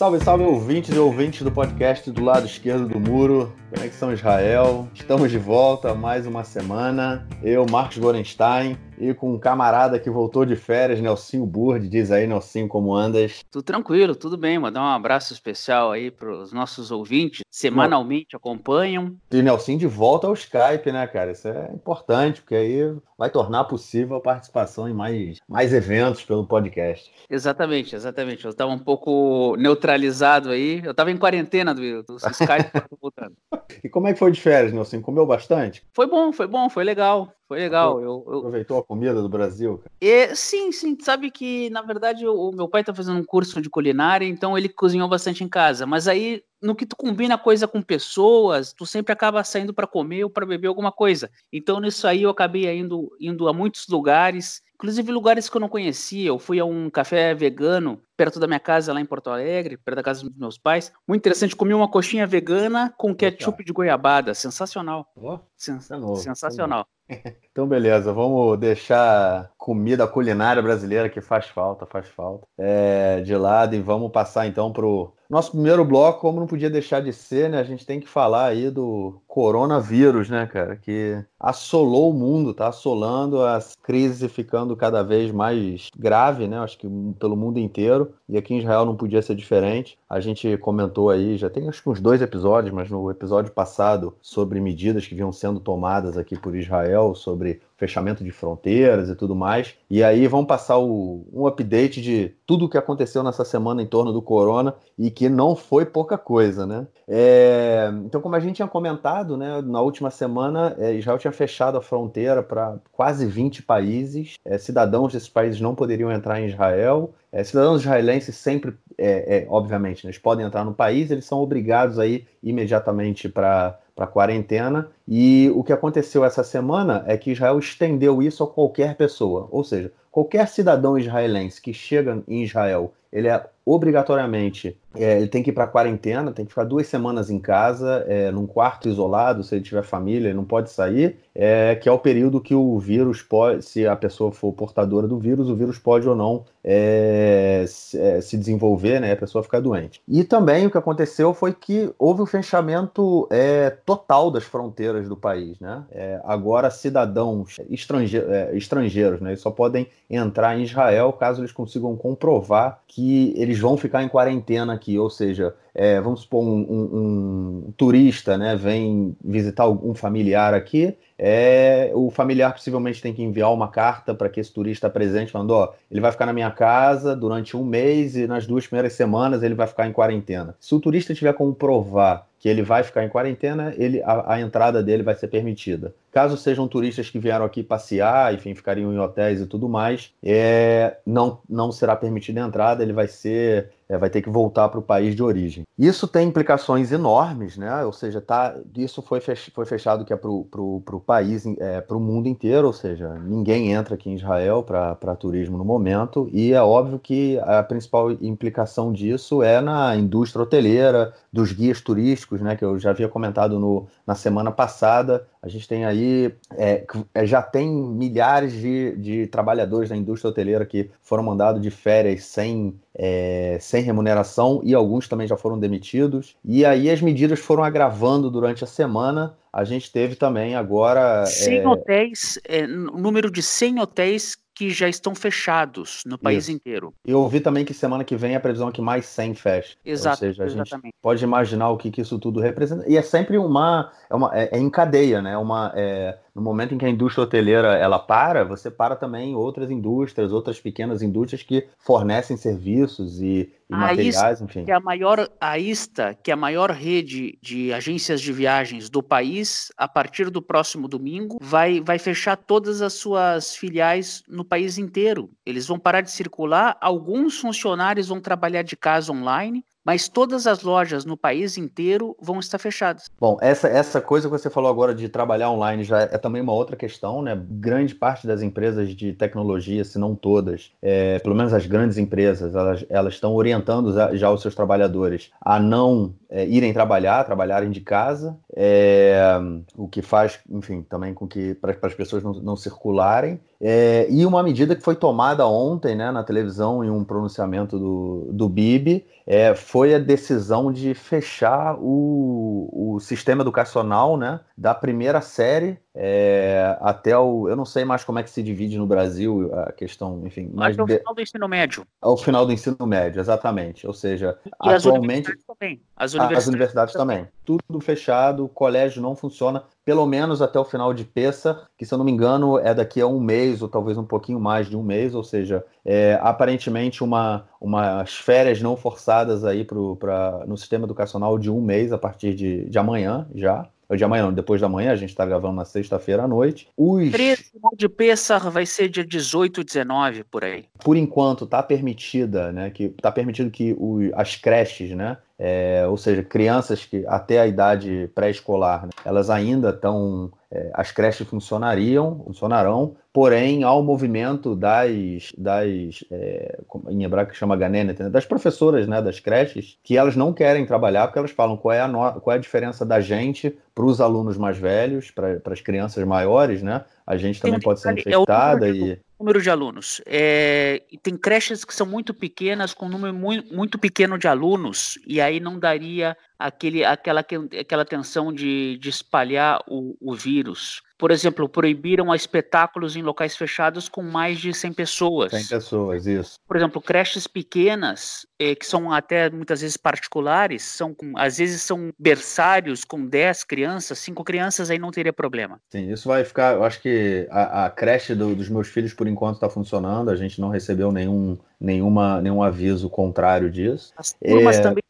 Salve, salve ouvintes e ouvintes do podcast do lado esquerdo do muro, Conexão Israel. Estamos de volta mais uma semana. Eu, Marcos Gorenstein, e com um camarada que voltou de férias, Nelsinho Burd. Diz aí, Nelsinho, como andas? Tudo tranquilo, tudo bem. Mandar um abraço especial aí para os nossos ouvintes. Semanalmente acompanham. E Nelsinho de volta ao Skype, né, cara? Isso é importante, porque aí vai tornar possível a participação em mais, mais eventos pelo podcast. Exatamente, exatamente. Eu estava um pouco neutralizado aí. Eu estava em quarentena do, do Skype, voltando. E como é que foi de férias, Nelson? Comeu bastante? Foi bom, foi bom, foi legal. Foi legal. Eu, eu... Aproveitou a comida do Brasil? Cara? E, sim, sim. Sabe que, na verdade, o meu pai está fazendo um curso de culinária, então ele cozinhou bastante em casa. Mas aí, no que tu combina coisa com pessoas, tu sempre acaba saindo para comer ou para beber alguma coisa. Então, nisso aí, eu acabei indo, indo a muitos lugares Inclusive lugares que eu não conhecia. Eu fui a um café vegano perto da minha casa, lá em Porto Alegre, perto da casa dos meus pais. Muito interessante. Comi uma coxinha vegana com ketchup de goiabada. Sensacional. Oh, Sens tá novo, sensacional. Então, beleza, vamos deixar comida culinária brasileira que faz falta, faz falta, é, de lado e vamos passar então pro nosso primeiro bloco, como não podia deixar de ser, né? A gente tem que falar aí do coronavírus, né, cara? Que assolou o mundo, tá assolando as crises ficando cada vez mais grave, né? Acho que pelo mundo inteiro. E aqui em Israel não podia ser diferente. A gente comentou aí, já tem acho que uns dois episódios, mas no episódio passado, sobre medidas que vinham sendo tomadas aqui por Israel, sobre fechamento de fronteiras e tudo mais. E aí vamos passar o, um update de tudo o que aconteceu nessa semana em torno do corona e que não foi pouca coisa, né? É, então, como a gente tinha comentado, né, na última semana, é, Israel tinha fechado a fronteira para quase 20 países. É, cidadãos desses países não poderiam entrar em Israel. É, cidadãos israelenses sempre, é, é, obviamente, né, eles podem entrar no país, eles são obrigados a ir imediatamente para para quarentena. E o que aconteceu essa semana é que Israel estendeu isso a qualquer pessoa, ou seja, qualquer cidadão israelense que chega em Israel, ele é obrigatoriamente é, ele tem que ir para quarentena, tem que ficar duas semanas em casa, é, num quarto isolado, se ele tiver família, ele não pode sair, é, que é o período que o vírus pode, se a pessoa for portadora do vírus, o vírus pode ou não é, se, é, se, desenvolver, né, a pessoa ficar doente. E também o que aconteceu foi que houve o um fechamento é, total das fronteiras do país, né? agora cidadãos estrange estrangeiros, né, só podem entrar em Israel caso eles consigam comprovar que eles vão ficar em quarentena aqui, ou seja, é, vamos supor, um, um, um, turista né, vem visitar um familiar aqui, é, o familiar possivelmente tem que enviar uma carta para que esse turista presente, falando: ó, ele vai ficar na minha casa durante um mês e nas duas primeiras semanas ele vai ficar em quarentena. Se o turista tiver como provar que ele vai ficar em quarentena, ele, a, a, entrada dele vai ser permitida. Caso sejam turistas que vieram aqui passear, enfim, ficariam em hotéis e tudo mais, é, não, não será permitida a entrada, ele vai ser é, vai ter que voltar para o país de origem. Isso tem implicações enormes, né? Ou seja, tá, isso foi, fech, foi fechado que é para o país, é, para o mundo inteiro, ou seja, ninguém entra aqui em Israel para turismo no momento, e é óbvio que a principal implicação disso é na indústria hoteleira, dos guias turísticos, né? Que eu já havia comentado no, na semana passada. A gente tem aí, é, é já tem milhares de, de trabalhadores da indústria hoteleira que foram mandados de férias sem é, sem remuneração e alguns também já foram demitidos. E aí as medidas foram agravando durante a semana. A gente teve também agora. 100 é... hotéis, é, número de 100 hotéis que já estão fechados no país Isso. inteiro. Eu ouvi também que semana que vem a previsão é que mais 100 fecha. Exato, Ou seja, a exatamente. gente pode imaginar o que, que isso tudo representa. E é sempre uma. É, uma, é, é em cadeia, né? Uma, é, no momento em que a indústria hoteleira ela para, você para também outras indústrias, outras pequenas indústrias que fornecem serviços e, e materiais, ISTA, enfim. Que é a maior a ISTA, que é a maior rede de agências de viagens do país, a partir do próximo domingo, vai, vai fechar todas as suas filiais no país inteiro. Eles vão parar de circular, alguns funcionários vão trabalhar de casa online, mas todas as lojas no país inteiro vão estar fechadas. Bom, essa, essa coisa que você falou agora de trabalhar online já é também uma outra questão, né? Grande parte das empresas de tecnologia, se não todas, é, pelo menos as grandes empresas, elas, elas estão orientando já, os seus trabalhadores a não é, irem trabalhar, trabalharem de casa. é, o que faz, enfim, também com que para as pessoas não, não circularem. É, e uma medida que foi tomada ontem né, na televisão, em um pronunciamento do, do BIB, é, foi a decisão de fechar o, o sistema educacional né, da primeira série é, até o. Eu não sei mais como é que se divide no Brasil a questão, enfim. Mas ao final do ensino médio. Ao final do ensino médio, exatamente. Ou seja, e atualmente. As universidades também. As universidades, as universidades também. também. Tudo fechado, o colégio não funciona, pelo menos até o final de Peça, que se eu não me engano é daqui a um mês, ou talvez um pouquinho mais de um mês, ou seja, é, aparentemente uma, umas férias não forçadas aí pro, pra, no sistema educacional de um mês a partir de, de amanhã já de amanhã não, depois da manhã, a gente está gravando na sexta-feira à noite. Os... 13 de Pessar vai ser dia 18, 19, por aí. Por enquanto, está permitida, né, que está permitido que o, as creches, né, é, ou seja, crianças que até a idade pré-escolar, né, elas ainda estão, é, as creches funcionariam, funcionarão, porém há o movimento das, das é, em hebraico chama ganena, das professoras, né, das creches, que elas não querem trabalhar porque elas falam qual é a, no, qual é a diferença da gente para os alunos mais velhos, para as crianças maiores, né? A gente também pode ser infectada é e número de alunos. É, tem creches que são muito pequenas, com um número muito, muito pequeno de alunos, e aí não daria aquele, aquela, aquela tensão de, de espalhar o, o vírus. Por exemplo, proibiram espetáculos em locais fechados com mais de 100 pessoas. 100 pessoas, isso. Por exemplo, creches pequenas, eh, que são até muitas vezes particulares, são com, às vezes são berçários com 10 crianças, 5 crianças, aí não teria problema. Sim, isso vai ficar. Eu acho que a, a creche do, dos meus filhos, por enquanto, está funcionando. A gente não recebeu nenhum, nenhuma, nenhum aviso contrário disso. As turmas é... também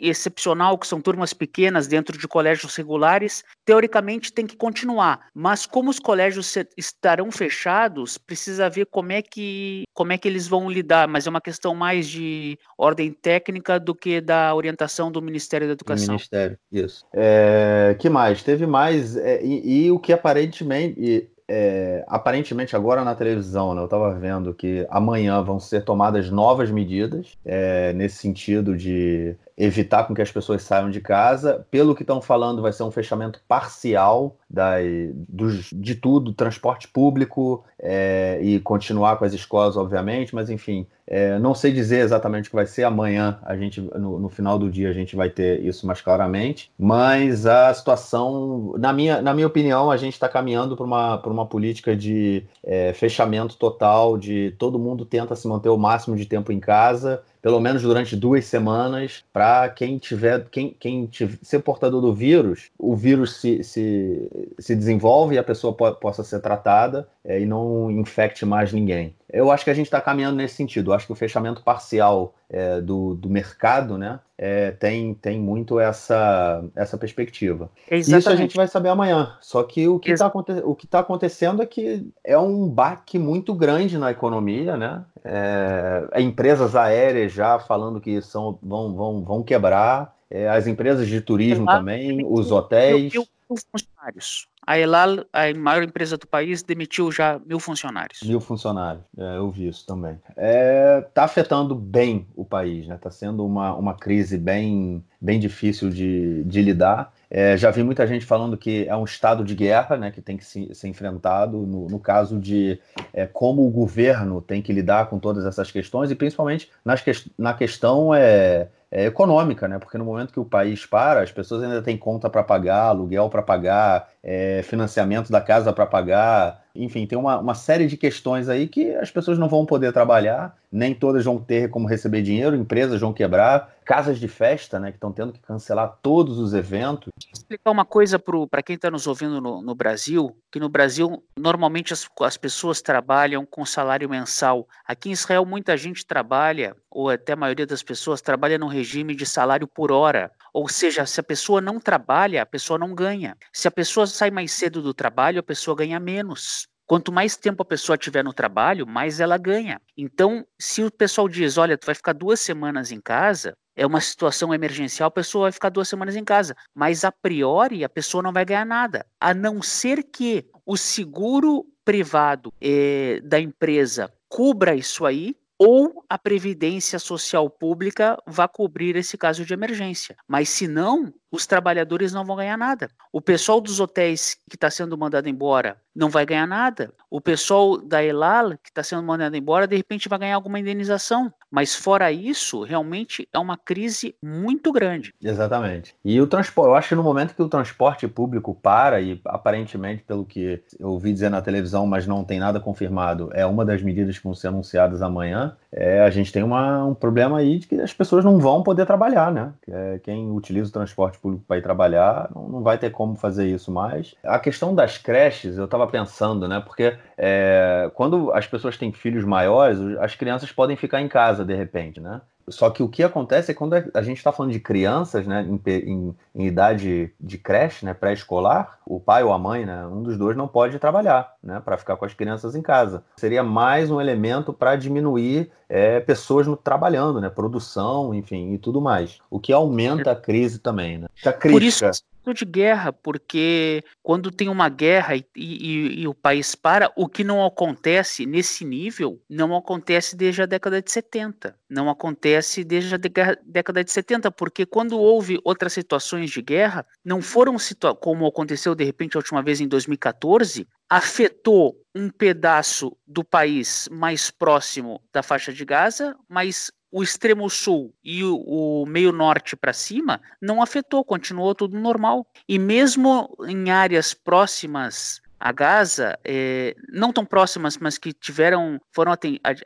excepcional, que são turmas pequenas dentro de colégios regulares, teoricamente tem que continuar. Mas como os colégios estarão fechados, precisa ver como é que como é que eles vão lidar. Mas é uma questão mais de ordem técnica do que da orientação do Ministério da Educação. Do Ministério, isso. É, que mais? Teve mais é, e, e, o que aparentemente é, aparentemente agora na televisão, né, eu estava vendo que amanhã vão ser tomadas novas medidas é, nesse sentido de evitar com que as pessoas saiam de casa. Pelo que estão falando, vai ser um fechamento parcial da, dos, de tudo, transporte público é, e continuar com as escolas, obviamente, mas enfim, é, não sei dizer exatamente o que vai ser. Amanhã, a gente, no, no, final do dia, a gente vai ter isso mais claramente. Mas a situação, na minha, na minha opinião, a gente está caminhando para uma, uma política de é, fechamento total, de todo mundo tenta se manter o máximo de tempo em casa pelo menos durante duas semanas, para quem tiver, quem, quem tiver, ser portador do vírus, o vírus se, se, se desenvolve e a pessoa po possa ser tratada é, e não infecte mais ninguém. Eu acho que a gente está caminhando nesse sentido. Eu acho que o fechamento parcial é, do, do mercado né, é, tem, tem muito essa, essa perspectiva. Exatamente. Isso a gente vai saber amanhã. Só que o que está tá acontecendo é que é um baque muito grande na economia, né? É, empresas aéreas já falando que são, vão, vão, vão quebrar, é, as empresas de turismo também, os hotéis. Mil, mil funcionários. A Elal, a maior empresa do país, demitiu já mil funcionários. Mil funcionários, é, eu vi isso também. Está é, tá afetando bem o país, né? Está sendo uma, uma crise bem, bem difícil de, de lidar. É, já vi muita gente falando que é um estado de guerra, né, que tem que se, ser enfrentado no, no caso de é, como o governo tem que lidar com todas essas questões e principalmente nas na questão é, é, econômica, né? Porque no momento que o país para, as pessoas ainda têm conta para pagar, aluguel para pagar, é, financiamento da casa para pagar, enfim, tem uma, uma série de questões aí que as pessoas não vão poder trabalhar, nem todas vão ter como receber dinheiro, empresas vão quebrar, casas de festa, né, que estão tendo que cancelar todos os eventos. Vou explicar uma coisa para quem está nos ouvindo no, no, Brasil, que no Brasil normalmente as, as pessoas trabalham com salário mensal. Aqui em Israel muita gente trabalha, ou até a maioria das pessoas trabalha no regime de salário por hora. Ou seja, se a pessoa não trabalha, a pessoa não ganha. Se a pessoa sai mais cedo do trabalho, a pessoa ganha menos. Quanto mais tempo a pessoa tiver no trabalho, mais ela ganha. Então, se o pessoal diz, olha, tu vai ficar duas semanas em casa, é uma situação emergencial, a pessoa vai ficar duas semanas em casa. Mas a priori, a pessoa não vai ganhar nada. A não ser que o seguro privado eh, da empresa cubra isso aí, ou a Previdência Social Pública vai cobrir esse caso de emergência. Mas se não, os trabalhadores não vão ganhar nada. O pessoal dos hotéis que está sendo mandado embora não vai ganhar nada. O pessoal da Elal, que está sendo mandado embora, de repente vai ganhar alguma indenização. Mas fora isso, realmente é uma crise muito grande. Exatamente. E o transporte, eu acho que no momento que o transporte público para, e aparentemente, pelo que eu ouvi dizer na televisão, mas não tem nada confirmado, é uma das medidas que vão ser anunciadas amanhã, é, a gente tem uma, um problema aí de que as pessoas não vão poder trabalhar, né? É, quem utiliza o transporte público para ir trabalhar não, não vai ter como fazer isso mais. A questão das creches, eu estava pensando, né? Porque é, quando as pessoas têm filhos maiores, as crianças podem ficar em casa de repente, né? Só que o que acontece é quando a gente está falando de crianças, né, em, em, em idade de creche, né, pré-escolar, o pai ou a mãe, né, um dos dois não pode trabalhar, né, para ficar com as crianças em casa. Seria mais um elemento para diminuir é, pessoas no, trabalhando, né, produção, enfim, e tudo mais. O que aumenta a crise também, né? A crítica. Por isso de guerra, porque quando tem uma guerra e, e, e, o país para, o que não acontece nesse nível não acontece desde a década de 70. Não acontece desde a década de 70, porque quando houve outras situações de guerra, não foram como aconteceu de repente a última vez em 2014, afetou um pedaço do país mais próximo da faixa de Gaza, mas o extremo sul e o, meio norte para cima não afetou, continuou tudo normal. E mesmo em áreas próximas a Gaza, é, não tão próximas, mas que tiveram, foram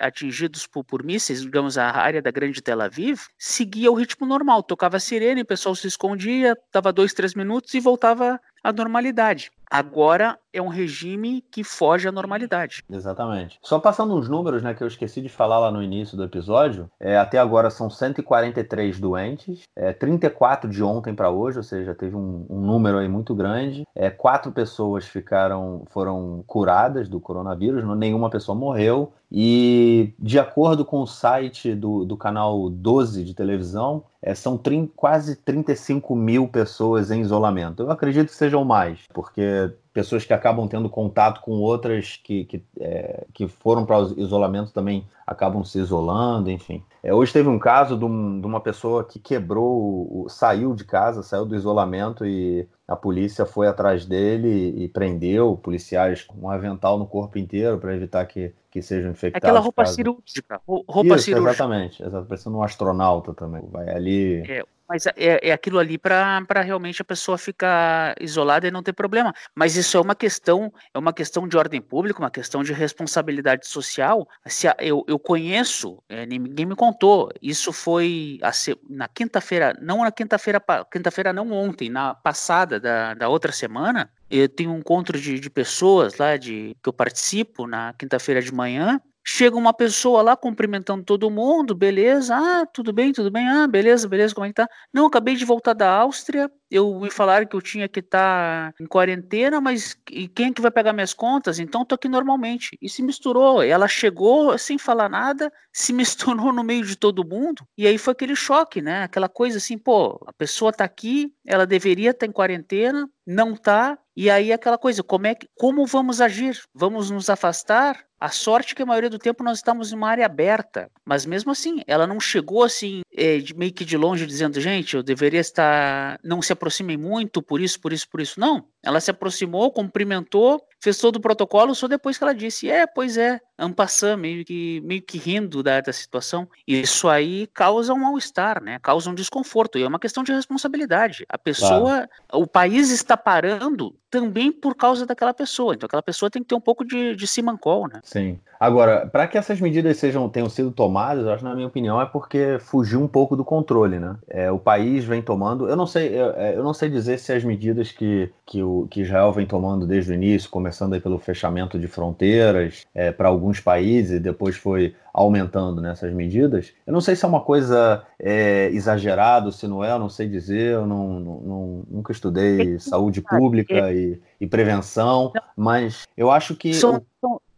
atingidos por, por mísseis, digamos, a área da grande Tel Aviv, seguia o ritmo normal. Tocava sirene, o pessoal se escondia, dava dois, três minutos e voltava à normalidade. Agora é um regime que foge à normalidade. Exatamente. Só passando uns números, né, que eu esqueci de falar lá no início do episódio, é, até agora são 143 doentes, é, 34 de ontem para hoje, ou seja, teve um, um, número aí muito grande. É, quatro pessoas ficaram, foram curadas do coronavírus, nenhuma pessoa morreu. E de acordo com o site do, do canal 12 de televisão, é, são quase 35 mil pessoas em isolamento. Eu acredito que sejam mais, porque pessoas que acabam tendo contato com outras que, que, é, que foram para o isolamento também acabam se isolando, enfim. É, hoje teve um caso de, um, de uma pessoa que quebrou, saiu de casa, saiu do isolamento e a polícia foi atrás dele e prendeu policiais com um avental no corpo inteiro para evitar que, que sejam infectados. Aquela roupa caso... cirúrgica. Roupa Isso, cirúrgica. Exatamente, exatamente. Parecendo um astronauta também. Vai ali. É, mas é, é aquilo ali para realmente a pessoa ficar isolada e não ter problema. Mas isso é uma questão, é uma questão de ordem pública, uma questão de responsabilidade social. Se a, eu, eu conheço, é, ninguém me contou. Isso foi a, na quinta-feira, não na quinta-feira, quinta-feira não ontem, na passada da, da outra semana. Eu tenho um encontro de, de pessoas lá de que eu participo na quinta-feira de manhã Chega uma pessoa lá cumprimentando todo mundo, beleza? Ah, tudo bem, tudo bem. Ah, beleza, beleza, como é que tá? Não, acabei de voltar da Áustria. Eu me falaram que eu tinha que estar tá em quarentena, mas e quem é que vai pegar minhas contas? Então tô aqui normalmente. E se misturou. Ela chegou sem falar nada, se misturou no meio de todo mundo. E aí foi aquele choque, né? Aquela coisa assim, pô, a pessoa tá aqui, ela deveria estar tá em quarentena, não tá. E aí aquela coisa, como é que, como vamos agir? Vamos nos afastar? A sorte é que a maioria do tempo nós estamos em uma área aberta, mas mesmo assim, ela não chegou assim, é, de, meio que de longe, dizendo, gente, eu deveria estar. Não se aproximem muito, por isso, por isso, por isso. Não. Ela se aproximou, cumprimentou, fez todo o protocolo, só depois que ela disse, é, pois é, ampassando, meio que, meio que rindo da, da situação. Isso aí causa um mal-estar, né? Causa um desconforto. E é uma questão de responsabilidade. A pessoa, claro. o país está parando também por causa daquela pessoa. Então aquela pessoa tem que ter um pouco de, de simancol, né? Sim. Agora, para que essas medidas sejam tenham sido tomadas, eu acho, na minha opinião, é porque fugiu um pouco do controle, né? É, o país vem tomando. Eu não sei, eu, é, eu, não sei dizer se as medidas que, que, o, que Israel vem tomando desde o início, começando aí pelo fechamento de fronteiras é, para alguns países, e depois foi aumentando nessas medidas. Eu não sei se é uma coisa é, exagerada, se não é, eu não sei dizer, eu não, não, não nunca estudei saúde pública e, e prevenção, mas eu acho que.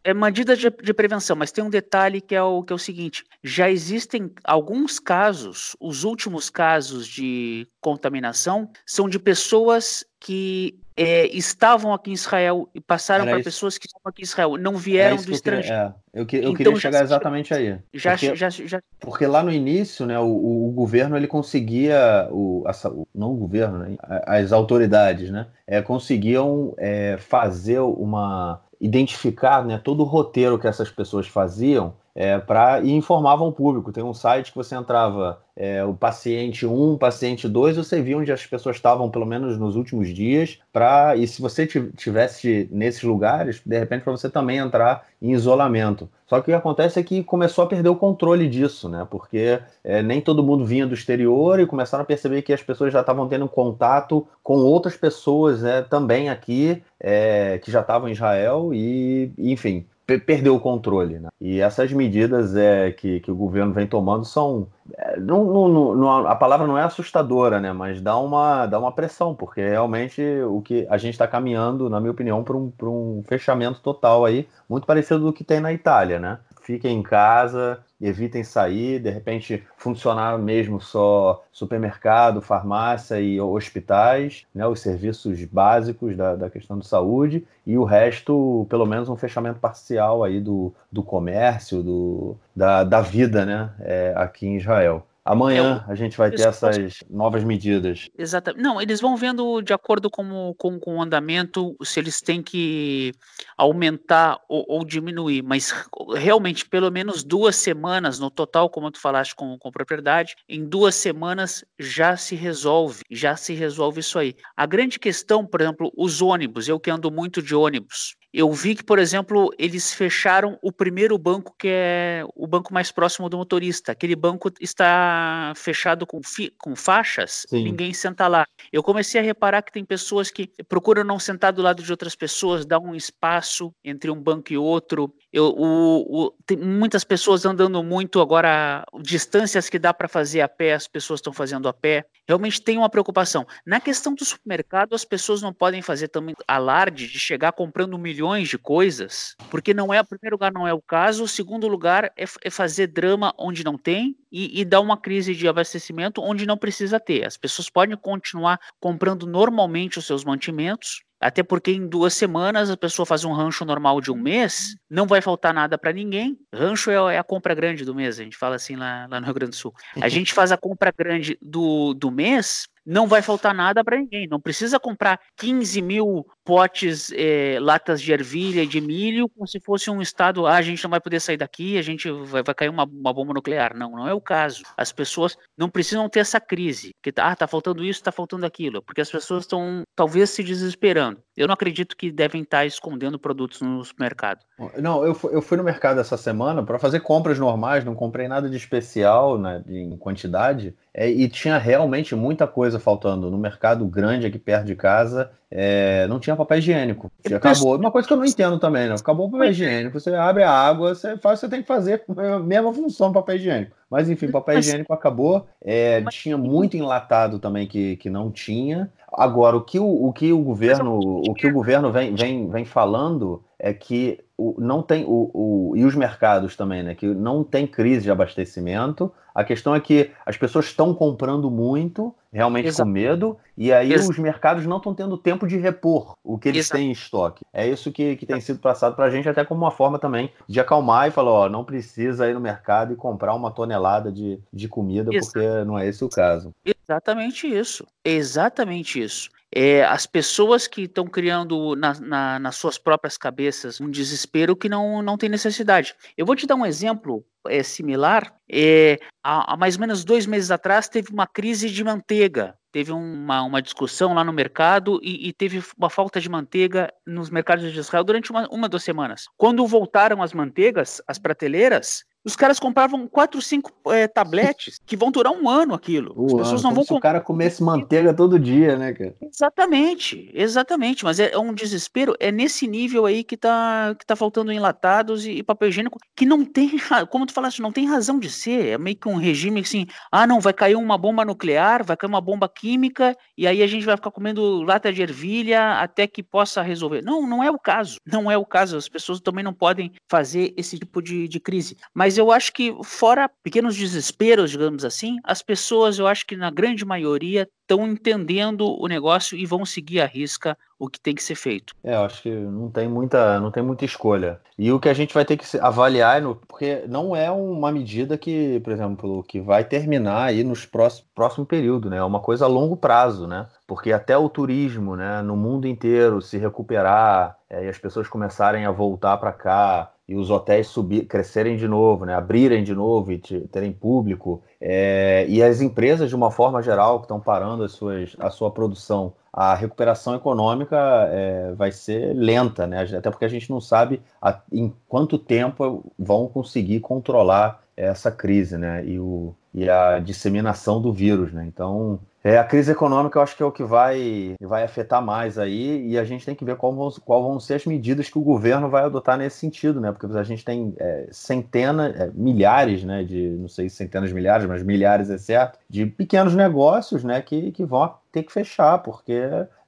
É medida de, de, prevenção, mas tem um detalhe que é, o, que é o seguinte: já existem alguns casos, os últimos casos de contaminação são de pessoas que é, estavam aqui em Israel e passaram para pessoas que estavam aqui em Israel, não vieram do estrangeiro. É, eu, eu então, queria chegar exatamente aí. Já, porque, já, já, porque lá no início, né, o, o governo ele conseguia, o, a, não o governo, né, as autoridades, né, é, conseguiam é, fazer uma identificar né, todo o roteiro que essas pessoas faziam é, e informavam o público. Tem um site que você entrava, é, o paciente 1, paciente 2, você via onde as pessoas estavam, pelo menos nos últimos dias, para e se você tivesse nesses lugares, de repente para você também entrar em isolamento. Só que o que acontece é que começou a perder o controle disso, né? Porque é, nem todo mundo vinha do exterior e começaram a perceber que as pessoas já estavam tendo contato com outras pessoas né, também aqui, é, que já estavam em Israel e, enfim, perdeu o controle. Né? E essas medidas é, que, que o governo vem tomando são. É, não, não, não, a palavra não é assustadora, né? mas dá uma, dá uma pressão, porque realmente o que a gente está caminhando, na minha opinião, para um, um fechamento total aí, muito parecido do que tem na Itália. Né? Fiquem em casa, evitem sair, de repente funcionar mesmo só supermercado, farmácia e hospitais, né, os serviços básicos da, da questão de saúde, e o resto, pelo menos um fechamento parcial aí do, do comércio, do, da, da vida né, é, aqui em Israel. Amanhã é, a gente vai ter essas novas medidas. Exatamente. Não, eles vão vendo de acordo com, com, com o andamento se eles têm que aumentar ou, ou, diminuir, mas realmente pelo menos duas semanas no total, como tu falaste com, com propriedade, em duas semanas já se resolve, já se resolve isso aí. A grande questão, por exemplo, os ônibus, eu que ando muito de ônibus, eu vi que, por exemplo, eles fecharam o primeiro banco, que é o banco mais próximo do motorista. Aquele banco está fechado com, com faixas, Sim. ninguém senta lá. Eu comecei a reparar que tem pessoas que procuram não sentar do lado de outras pessoas, dar um espaço entre um banco e outro. Eu, o, o, tem muitas pessoas andando muito agora, distâncias que dá para fazer a pé, as pessoas estão fazendo a pé. Realmente tem uma preocupação. Na questão do supermercado, as pessoas não podem fazer também alarde de chegar comprando milhões de coisas, porque não é, em primeiro lugar, não é o caso. O segundo lugar é, é fazer drama onde não tem e, e dar uma crise de abastecimento onde não precisa ter. As pessoas podem continuar comprando normalmente os seus mantimentos, até porque em duas semanas a pessoa faz um rancho normal de um mês, não vai faltar nada para ninguém. Rancho é, é, a compra grande do mês, a gente fala assim lá, lá no Rio Grande do Sul. A gente faz a compra grande do, do mês, não vai faltar nada para ninguém. Não precisa comprar 15 mil potes, é, latas de ervilha e de milho, como se fosse um estado, ah, a gente não vai poder sair daqui, a gente vai, vai cair uma, uma, bomba nuclear. Não, não é o caso. As pessoas não precisam ter essa crise, que ah, tá faltando isso, tá faltando aquilo, porque as pessoas estão talvez se desesperando. Eu não acredito que devem estar escondendo produtos no supermercado. Não, eu fui, eu fui no mercado essa semana para fazer compras normais, não comprei nada de especial né, em quantidade, é, e tinha realmente muita coisa faltando no mercado grande aqui perto de casa é, não tinha papel higiênico. Acabou. Uma coisa que eu não entendo também, né? Acabou o papel higiênico, você abre a água, você faz, você tem que fazer a mesma função do papel higiênico. Mas enfim, papel higiênico acabou. É, tinha muito enlatado também que, que não tinha. Agora, o que o, o, que o governo, o que o governo vem, vem, vem falando é que o, não tem o, o, e os mercados também, né? Que não tem crise de abastecimento. A questão é que as pessoas estão comprando muito, realmente Exato. com medo, e aí Exato. os mercados não estão tendo tempo de repor o que eles Exato. têm em estoque. É isso que, que tem sido passado para a gente, até como uma forma também de acalmar e falar: ó, não precisa ir no mercado e comprar uma tonelada de, de comida, porque não é esse o caso. Exatamente isso. Exatamente isso é, as pessoas que estão criando na, na, nas suas próprias cabeças um desespero que não, não tem necessidade. Eu vou te dar um exemplo é, similar. É, há, há, mais ou menos dois meses atrás teve uma crise de manteiga. Teve uma, uma discussão lá no mercado e, e, teve uma falta de manteiga nos mercados de Israel durante uma, uma duas semanas. Quando voltaram as manteigas, as prateleiras, os caras compravam quatro, cinco é, tabletes que vão durar um ano aquilo. As pessoas não vão se o cara comesse manteiga todo dia, né, cara? Exatamente, exatamente. Mas é, é, um desespero. É nesse nível aí que tá, que tá faltando enlatados e, e, papel higiênico, que não tem, como tu falaste, não tem razão de ser. É meio que um regime assim: ah, não, vai cair uma bomba nuclear, vai cair uma bomba química, e aí a gente vai ficar comendo lata de ervilha até que possa resolver. Não, não é o caso. Não é o caso. As pessoas também não podem fazer esse tipo de, de crise. Mas eu acho que, fora pequenos desesperos, digamos assim, as pessoas, eu acho que na grande maioria, estão entendendo o negócio e vão seguir à risca o que tem que ser feito. É, eu acho que não tem muita, não tem muita escolha. E o que a gente vai ter que avaliar, porque não é uma medida que, por exemplo, que vai terminar aí nos próximos próximo período, né? É uma coisa a longo prazo, né? Porque até o turismo, né, no mundo inteiro se recuperar é, e as pessoas começarem a voltar para cá e os hotéis subir, crescerem de novo, né, abrirem de novo e terem público, é, e as empresas de uma forma geral que estão parando as suas, a sua produção a recuperação econômica é, vai ser lenta, né? até porque a gente não sabe a, em quanto tempo vão conseguir controlar essa crise né? e, o, e a disseminação do vírus. Né? Então, é, a crise econômica eu acho que é o que vai, vai afetar mais aí, e a gente tem que ver qual vão, qual vão ser as medidas que o governo vai adotar nesse sentido, né? Porque a gente tem é, centenas, é, milhares, né? De, não sei se centenas milhares, mas milhares é certo, de pequenos negócios, né? Que, que vão ter que fechar, porque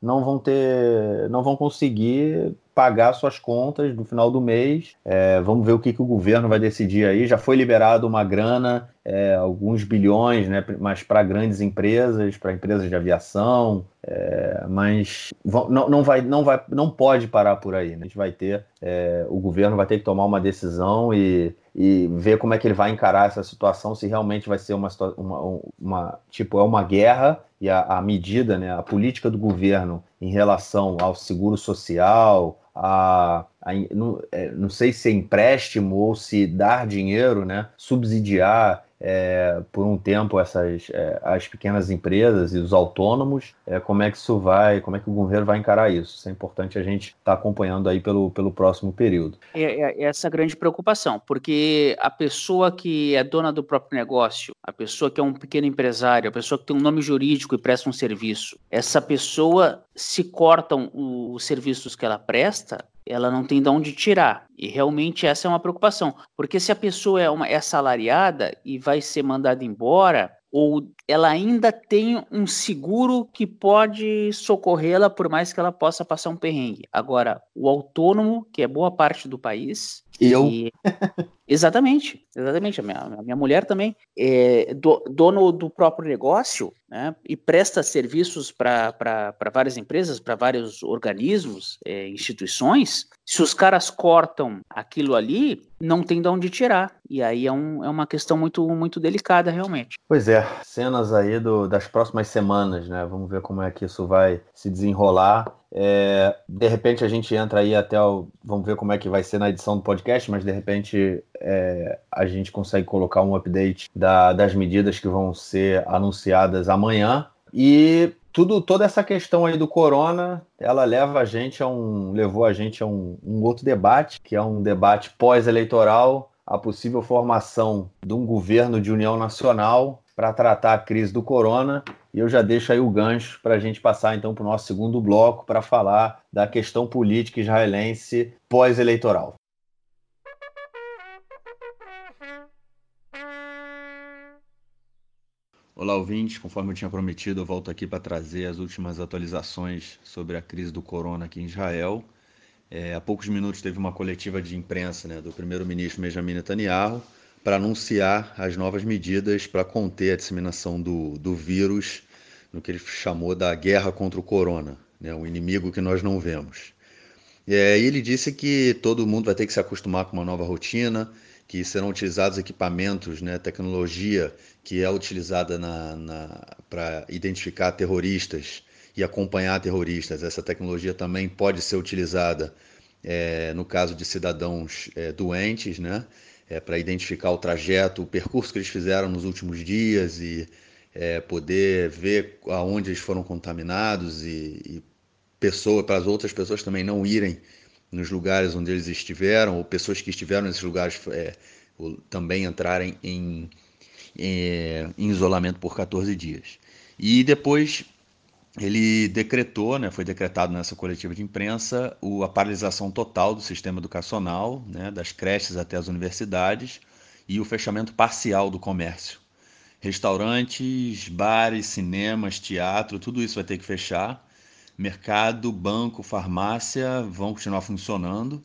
não vão ter, não vão conseguir pagar suas contas no final do mês. É, vamos ver o que, que o governo vai decidir aí. Já foi liberado uma grana, é, alguns bilhões, né, mas para grandes empresas, para empresas de aviação, é, mas não, não, vai, não, vai, não pode parar por aí. Né? A gente vai ter, é, o governo vai ter que tomar uma decisão e, e ver como é que ele vai encarar essa situação, se realmente vai ser uma, uma, uma tipo, é uma guerra e a, a medida, né, a política do governo em relação ao seguro social, a, a não, é, não, sei se é empréstimo ou se dar dinheiro, né, subsidiar é, por um tempo essas é, as pequenas empresas e os autônomos, é, como é que isso vai, como é que o governo vai encarar isso? Isso é importante a gente estar tá acompanhando aí pelo, pelo próximo período. É, é, essa grande preocupação, porque a pessoa que é dona do próprio negócio, a pessoa que é um pequeno empresário, a pessoa que tem um nome jurídico e presta um serviço, essa pessoa se cortam os serviços que ela presta, ela não tem de onde tirar. E realmente essa é uma preocupação, porque se a pessoa é, uma, é assalariada e vai ser mandada embora, ou ela ainda tem um seguro que pode socorrê-la por mais que ela possa passar um perrengue. Agora, o autônomo, que é boa parte do país. Eu? E... exatamente, exatamente. A minha, a minha mulher também é do, dono do próprio negócio né, e presta serviços para várias empresas, para vários organismos, é, instituições. Se os caras cortam aquilo ali, não tem de onde tirar. E aí é, um, é uma questão muito, muito delicada, realmente. Pois é, cenas aí do, das próximas semanas, né? Vamos ver como é que isso vai se desenrolar. É, de repente a gente entra aí até o. Vamos ver como é que vai ser na edição do podcast, mas de repente é, a gente consegue colocar um update da, das medidas que vão ser anunciadas amanhã. E tudo, toda essa questão aí do corona, ela leva a gente a um, levou a gente a um, um outro debate, que é um debate pós-eleitoral, a possível formação de um governo de união nacional para tratar a crise do corona. E eu já deixo aí o gancho para a gente passar então para o nosso segundo bloco para falar da questão política israelense pós-eleitoral. Olá, ouvintes. Conforme eu tinha prometido, eu volto aqui para trazer as últimas atualizações sobre a crise do corona aqui em Israel. É, há poucos minutos teve uma coletiva de imprensa né, do primeiro-ministro Benjamin Netanyahu para anunciar as novas medidas para conter a disseminação do, do vírus no que ele chamou da guerra contra o corona, né, um inimigo que nós não vemos. Aí ele disse que todo mundo vai ter que se acostumar com uma nova rotina, que serão utilizados equipamentos, né, tecnologia que é utilizada para identificar terroristas e acompanhar terroristas. Essa tecnologia também pode ser utilizada é, no caso de cidadãos é, doentes, né, é, para identificar o trajeto, o percurso que eles fizeram nos últimos dias e é, poder ver aonde eles foram contaminados e, e pessoa, para as outras pessoas também não irem nos lugares onde eles estiveram, ou pessoas que estiveram nesses lugares é, também entrarem em, em, em, isolamento por 14 dias. E depois ele decretou, né, foi decretado nessa coletiva de imprensa, o, a paralisação total do sistema educacional, né, das creches até as universidades, e o fechamento parcial do comércio. Restaurantes, bares, cinemas, teatro, tudo isso vai ter que fechar mercado, banco, farmácia vão continuar funcionando.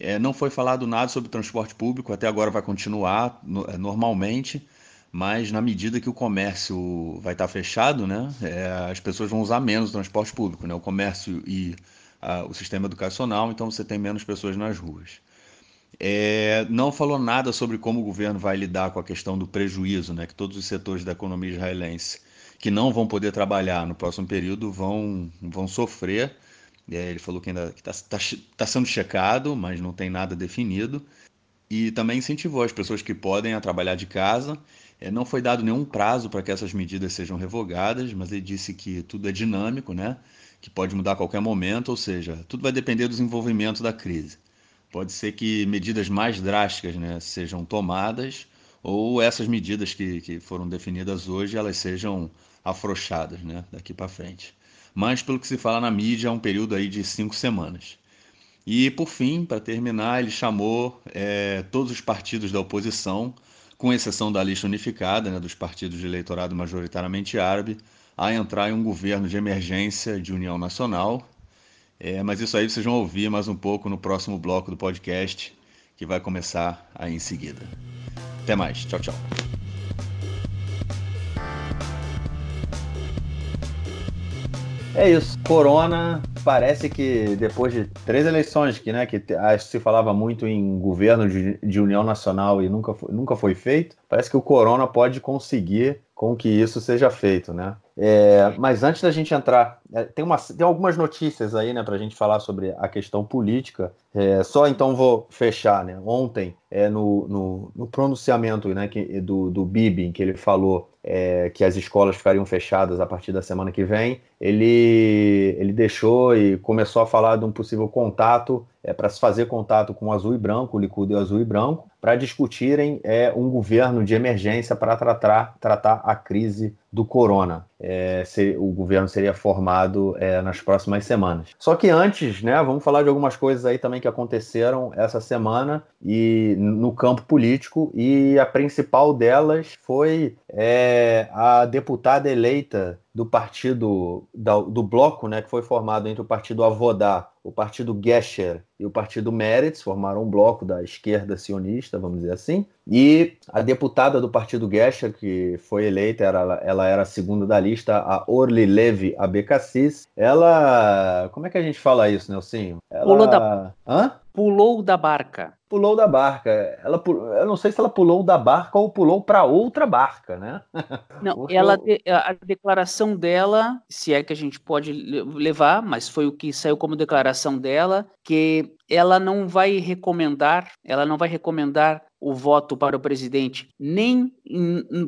É, não foi falado nada sobre transporte público, até agora vai continuar no, é, normalmente, mas na medida que o comércio vai estar fechado, né, é, as pessoas vão usar menos o transporte público, né, o comércio e a, o sistema educacional, então você tem menos pessoas nas ruas. É, não falou nada sobre como o governo vai lidar com a questão do prejuízo, né, que todos os setores da economia israelense que não vão poder trabalhar no próximo período vão, vão sofrer. É, ele falou que ainda está tá, tá sendo checado, mas não tem nada definido. E também incentivou as pessoas que podem a trabalhar de casa é, não foi dado nenhum prazo para que essas medidas sejam revogadas, mas ele disse que tudo é dinâmico, né? que pode mudar a qualquer momento, ou seja, tudo vai depender do desenvolvimento da crise. Pode ser que medidas mais drásticas né, sejam tomadas, ou essas medidas que, que foram definidas hoje elas sejam afrouxadas né, daqui para frente. Mas, pelo que se fala na mídia, é um período aí de cinco semanas. E, por fim, para terminar, ele chamou é, todos os partidos da oposição com exceção da lista unificada, né, dos partidos de eleitorado majoritariamente árabe, a entrar em um governo de emergência de união nacional. É, mas isso aí vocês vão ouvir mais um pouco no próximo bloco do podcast, que vai começar aí em seguida. Até mais. Tchau, tchau. É isso. Corona parece que depois de três eleições que, né, que se falava muito em governo de, de união nacional e nunca foi, nunca foi feito, parece que o Corona pode conseguir com que isso seja feito, né? É, mas antes da gente entrar, é, tem, uma, tem algumas notícias aí, né, para a gente falar sobre a questão política. É, só então vou fechar, né? Ontem, é, no, no, no pronunciamento né, que, do, do Bibi, em que ele falou é, que as escolas ficariam fechadas a partir da semana que vem, ele, ele deixou e começou a falar de um possível contato, é, para se fazer contato com o azul e branco, o Likud e o azul e branco, para discutirem é, um governo de emergência para tratar, tratar a crise do corona. É, se, o governo seria formado é, nas próximas semanas. Só que antes, né, vamos falar de algumas coisas aí também que aconteceram essa semana e no campo político e a principal delas foi é, a deputada eleita do partido do bloco, né, que foi formado entre o partido Avodá, o partido Gesher e o partido Meretz, formaram um bloco da esquerda sionista, vamos dizer assim. E a deputada do partido Gesher, que foi eleita, era, ela era a segunda da lista, a Orly Levi Abekassis. Ela, como é que a gente fala isso, Nelsinho? Ela... Pulou da... Hã? Pulou da barca pulou da barca. Ela, eu não sei se ela pulou da barca ou pulou para outra barca, né? Não, ela a declaração dela, se é que a gente pode levar, mas foi o que saiu como declaração dela, que ela não vai recomendar, ela não vai recomendar o voto para o presidente nem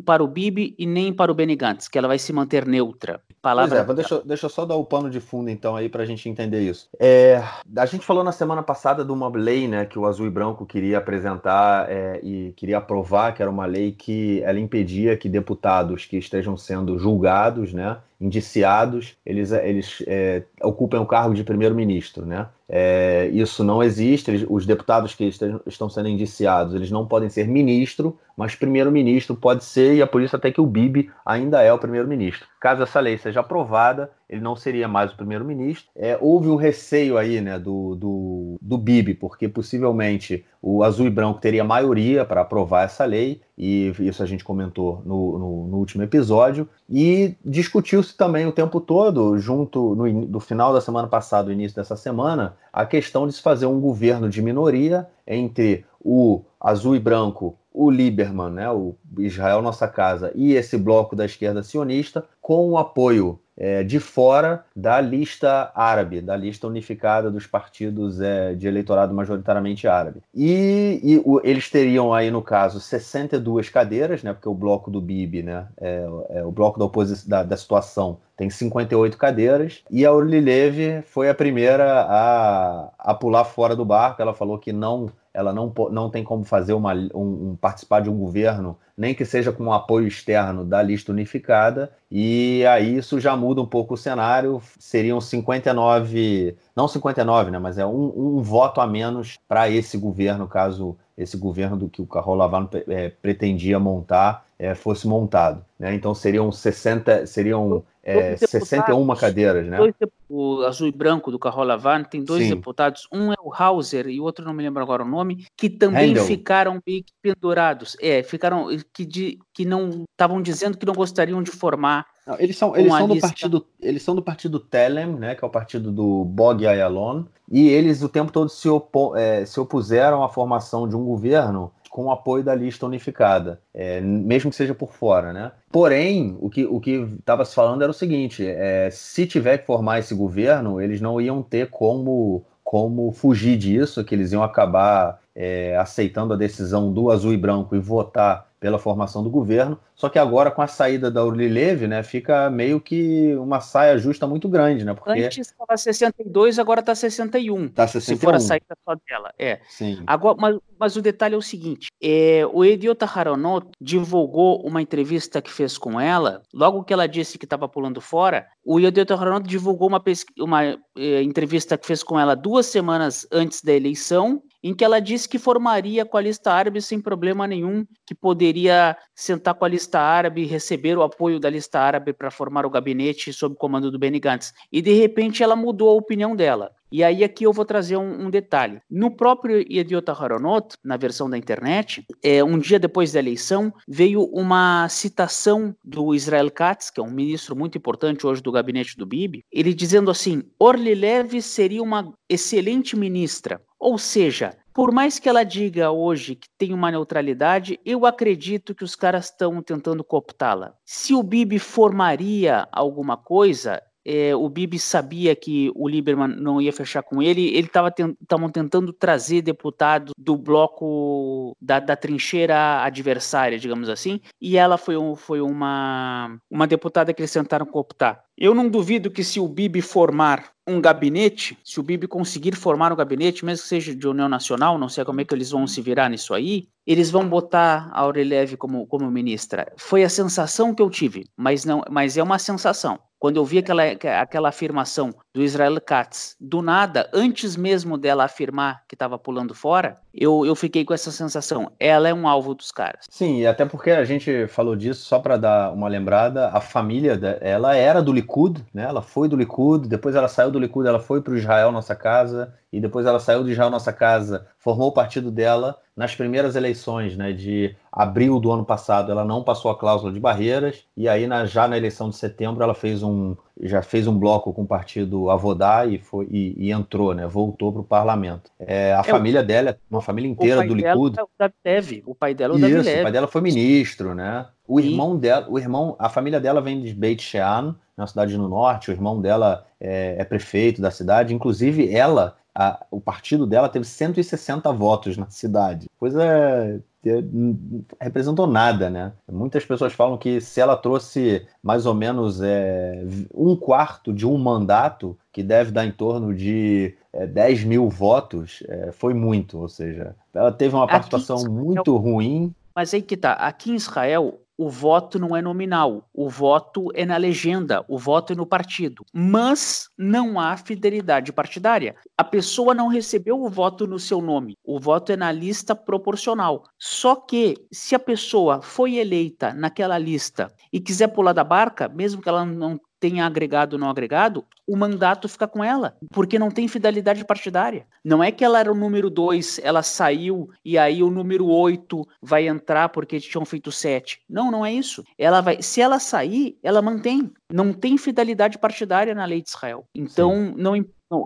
para o Bibi e nem para o Benny Gantz, que ela vai se manter neutra. Palavra pois é, deixa, deixa eu só dar o pano de fundo então aí para a gente entender isso. É, a gente falou na semana passada de uma lei né, que o Azul e Branco queria apresentar é, e queria aprovar, que era uma lei que ela impedia que deputados que estejam sendo julgados, né, indiciados, eles, eles é, ocupem o cargo de primeiro-ministro, né? É, isso não existe. Eles, os deputados que estão sendo indiciados, eles não podem ser ministro, mas primeiro-ministro pode ser, e é por isso até que o Bibi ainda é o primeiro-ministro. Caso essa lei seja aprovada, ele não seria mais o primeiro-ministro. É, houve um receio aí né, do, do, do Bibi, porque possivelmente o azul e branco teria maioria para aprovar essa lei, e isso a gente comentou no, no, no último episódio, e discutiu-se também o tempo todo, junto no, final da semana passada, início dessa semana, a questão de se fazer um governo de minoria entre o azul e branco o Lieberman, né, o Israel Nossa Casa, e esse bloco da esquerda sionista, com o apoio é, de fora da lista árabe, da lista unificada dos partidos é, de eleitorado majoritariamente árabe. E, e o, eles teriam aí, no caso, 62 cadeiras, né, porque o bloco do Bibi, né, é, é o bloco da, oposição, da, da situação, tem 58 cadeiras, e a Orly Levy foi a primeira a, a pular fora do barco. Ela falou que não ela não, não tem como fazer uma, um, um, participar de um governo, nem que seja com um apoio externo da lista unificada, e aí isso já muda um pouco o cenário, seriam 59, não 59, né, mas é um, um voto a menos para esse governo, caso esse governo do que o Carol Lavano é, pretendia montar é, fosse montado. Né? Então seriam 60, seriam é, 61 cadeiras, né? Dois, o azul e branco do Carol Lavano tem dois Sim. deputados. Um é o Hauser e outro não me lembro agora o nome, que também Handel. ficaram meio que pendurados. É, ficaram que, de, que não estavam dizendo que não gostariam de formar. Não, eles são, eles são do partido, eles são do partido Telem, né, que é o partido do Bog Ayalon, e eles o tempo todo se, opo, é, se opuseram à formação de um governo com o apoio da lista unificada, é, mesmo que seja por fora, né? Porém, o que o que estava se falando era o seguinte: é, se tiver que formar esse governo, eles não iam ter como como fugir disso, que eles iam acabar é, aceitando a decisão do azul e branco e votar pela formação do governo. Só que agora, com a saída da Urlileve, né, fica meio que uma saia justa muito grande, né? Porque... Antes estava 62, agora está 61. Está 61. Se for a saída só dela, é. Sim. Agora, mas, mas o detalhe é o seguinte, é, o Ediota Haronot divulgou uma entrevista que fez com ela, logo que ela disse que estava pulando fora, o Ediota Haronot divulgou uma, uma é, entrevista que fez com ela duas semanas antes da eleição, em que ela disse que formaria com a lista árabe sem problema nenhum, que poderia sentar com a lista árabe receber o apoio da lista árabe para formar o gabinete sob comando do Benny Gantz. E de repente ela mudou a opinião dela. E aí aqui eu vou trazer um, um detalhe. No próprio Idiota Haronot, na versão da internet, é, um dia depois da eleição, veio uma citação do Israel Katz, que é um ministro muito importante hoje do gabinete do Bibi, ele dizendo assim, Orly Leve seria uma excelente ministra, ou seja, por mais que ela diga hoje que tem uma neutralidade, eu acredito que os caras estão tentando cooptá-la. Se o Bibi formaria alguma coisa, é, o Bibi sabia que o Lieberman não ia fechar com ele, ele estava estavam tentando trazer deputado do bloco da, da, trincheira adversária, digamos assim, e ela foi, um, foi uma, uma deputada que eles tentaram cooptar. Eu não duvido que se o Bibi formar um gabinete, se o Bibi conseguir formar um gabinete, mesmo que seja de União Nacional, não sei como é que eles vão se virar nisso aí, eles vão botar a Aureleve como, como ministra. Foi a sensação que eu tive, mas não, mas é uma sensação. Quando eu vi aquela, aquela afirmação do Israel Katz, do nada, antes mesmo dela afirmar que estava pulando fora, eu, eu fiquei com essa sensação. Ela é um alvo dos caras. Sim, e até porque a gente falou disso, só para dar uma lembrada, a família dela era do Likud, né? Ela foi do Likud, depois ela saiu do Likud, ela foi para o Israel Nossa Casa, e depois ela saiu do Israel Nossa Casa, formou o partido dela nas primeiras eleições, né, de abril do ano passado, ela não passou a cláusula de barreiras, e aí na, já na eleição de setembro ela fez um, já fez um bloco com o partido Avodá e, foi, e, e entrou, né, voltou para o parlamento. É, a é, família dela, uma família inteira do Likud. É o o pai dela é o Isso, o pai dela foi ministro, né? O irmão dela, o irmão, a família dela vem de Beit Shean, na cidade no norte, o irmão dela é, é prefeito da cidade, inclusive ela a, o partido dela teve 160 votos na cidade. Coisa que representou nada, né? Muitas pessoas falam que se ela trouxe mais ou menos é, um quarto de um mandato, que deve dar em torno de é, 10 mil votos, é, foi muito. Ou seja, ela teve uma participação muito ruim. Mas aí que tá, aqui em Israel, o voto não é nominal, o voto é na legenda, o voto é no partido. Mas não há fidelidade partidária. A pessoa não recebeu o voto no seu nome, o voto é na lista proporcional. Só que se a pessoa foi eleita naquela lista e quiser pular da barca, mesmo que ela não tenha agregado ou não agregado, o mandato fica com ela, porque não tem fidelidade partidária. Não é que ela era o número 2, ela saiu e aí o número 8 vai entrar porque tinham feito 7. Não, não é isso. Ela vai, se ela sair, ela mantém. Não tem fidelidade partidária na lei de Israel. Então, Sim. não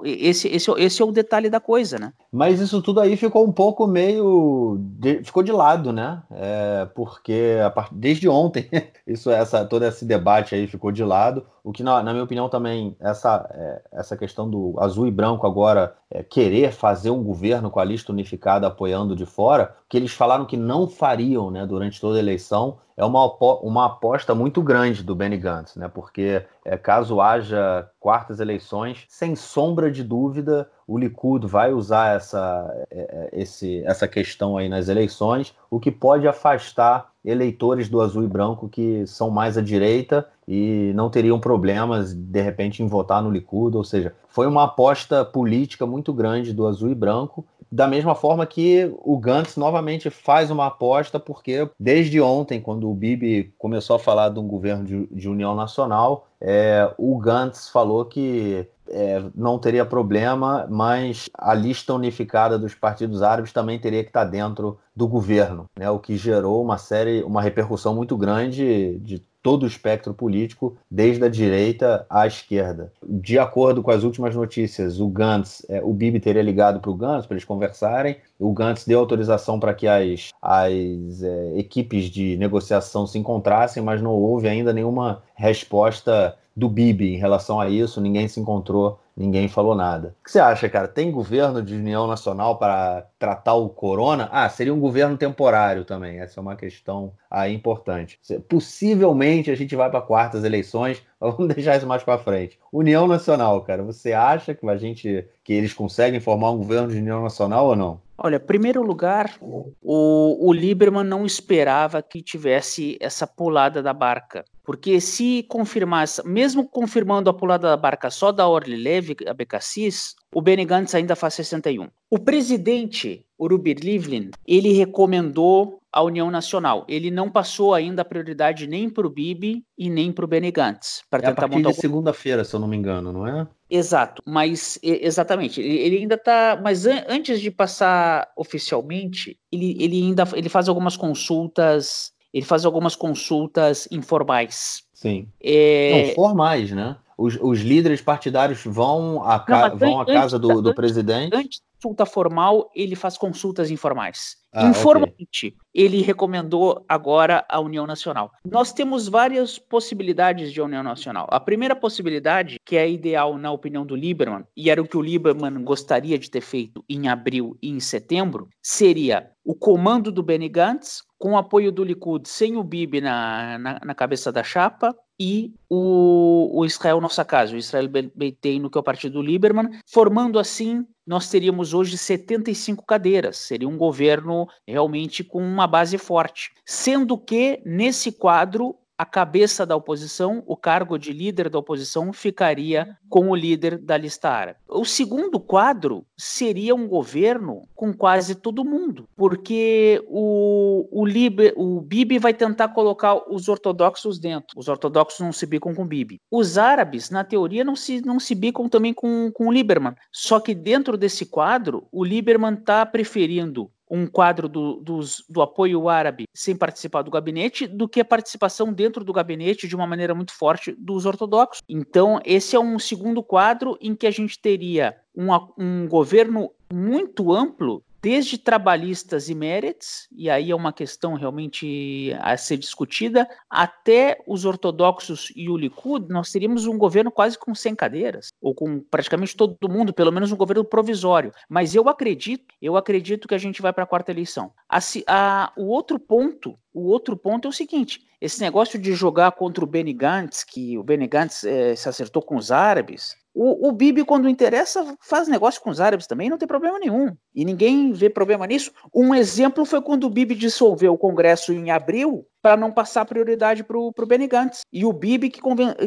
esse, esse, esse é o detalhe da coisa, né? Mas isso tudo aí ficou um pouco meio. De, ficou de lado, né? É, porque part... desde ontem, isso, essa, todo esse debate aí ficou de lado. O que, na, na minha opinião, também, essa, é, essa questão do azul e branco agora é, querer fazer um governo com a lista unificada apoiando de fora, que eles falaram que não fariam né, durante toda a eleição, é uma, uma aposta muito grande do Benny Gantz, né? Porque é, caso haja quartas eleições, sem sombra de dúvida, o Likud vai usar essa, é, é, esse, essa questão aí nas eleições, o que pode afastar eleitores do azul e branco que são mais à direita e não teriam problemas de repente em votar no Likud, ou seja, foi uma aposta política muito grande do azul e branco da mesma forma que o Gantz novamente faz uma aposta, porque desde ontem, quando o Bibi começou a falar de um governo de, de união nacional, é, o Gantz falou que é, não teria problema, mas a lista unificada dos partidos árabes também teria que estar dentro do governo, né? o que gerou uma série, uma repercussão muito grande de todo o espectro político, desde a direita à esquerda. De acordo com as últimas notícias, o Gantz, é, o Bibi teria ligado para o Gantz para eles conversarem. O Gantz deu autorização para que as, as é, equipes de negociação se encontrassem, mas não houve ainda nenhuma resposta do Bibi em relação a isso, ninguém se encontrou, ninguém falou nada. O que você acha, cara? Tem governo de união nacional para tratar o corona? Ah, seria um governo temporário também, essa é uma questão aí importante. Possivelmente a gente vai para quartas eleições, vamos deixar isso mais para frente. União Nacional, cara, você acha que a gente que eles conseguem formar um governo de união nacional ou não? Olha, primeiro lugar, o, o Lieberman não esperava que tivesse essa pulada da barca. Porque se confirmasse, mesmo confirmando a pulada da barca só da Orly Leve, a Becassis, o Benny Gantz ainda faz 61. O presidente, o Rubir Livlin, ele recomendou a União Nacional. Ele não passou ainda a prioridade nem para o Bibi e nem para o Benny Gantz. Para é tentar a partir de segunda-feira, se eu não me engano, não é? Exato, mas exatamente. Ele ainda está, mas an antes de passar oficialmente, ele, ele ainda ele faz algumas consultas ele faz algumas consultas informais. Sim. É... Não, formais, né? Os, os líderes partidários vão à, ca... vão à casa do, do presidente. Antes da consulta formal, ele faz consultas informais. Ah, Informalmente, okay. ele recomendou agora a União Nacional. Nós temos várias possibilidades de União Nacional. A primeira possibilidade, que é ideal na opinião do Lieberman, e era o que o Lieberman gostaria de ter feito em abril e em setembro, seria o comando do Benny Gantz, com o apoio do Likud, sem o Bibi na, na, na cabeça da chapa, e o, o Israel Nossa Casa, o Israel Beiteino, que é o partido do Lieberman, formando assim, nós teríamos hoje 75 cadeiras, seria um governo realmente com uma base forte. Sendo que, nesse quadro, a cabeça da oposição, o cargo de líder da oposição, ficaria com o líder da lista árabe. O segundo quadro seria um governo com quase todo mundo, porque o, o, o Bibi vai tentar colocar os ortodoxos dentro. Os ortodoxos não se bicam com o Bibi. Os árabes, na teoria, não se, não se bicam também com, com o Lieberman. Só que dentro desse quadro, o Lieberman está preferindo um quadro do, do apoio árabe sem participar do gabinete do que a participação dentro do gabinete de uma maneira muito forte dos ortodoxos. Então, esse é um segundo quadro em que a gente teria um, um governo muito amplo desde trabalhistas e méritos, e aí é uma questão realmente a ser discutida, até os ortodoxos e o Likud, nós teríamos um governo quase com 100 cadeiras, ou com praticamente todo mundo, pelo menos um governo provisório. Mas eu acredito, eu acredito que a gente vai para a quarta eleição. A, a, o outro ponto, o outro ponto é o seguinte, esse negócio de jogar contra o Benny Gantz, que o Benny Gantz é, se acertou com os árabes, o, o Bibi, quando interessa, faz negócio com os árabes também, não tem problema nenhum. E ninguém vê problema nisso. Um exemplo foi quando o Bibi dissolveu o Congresso em abril para não passar prioridade para o Benny Gantz. E o Bibi, que,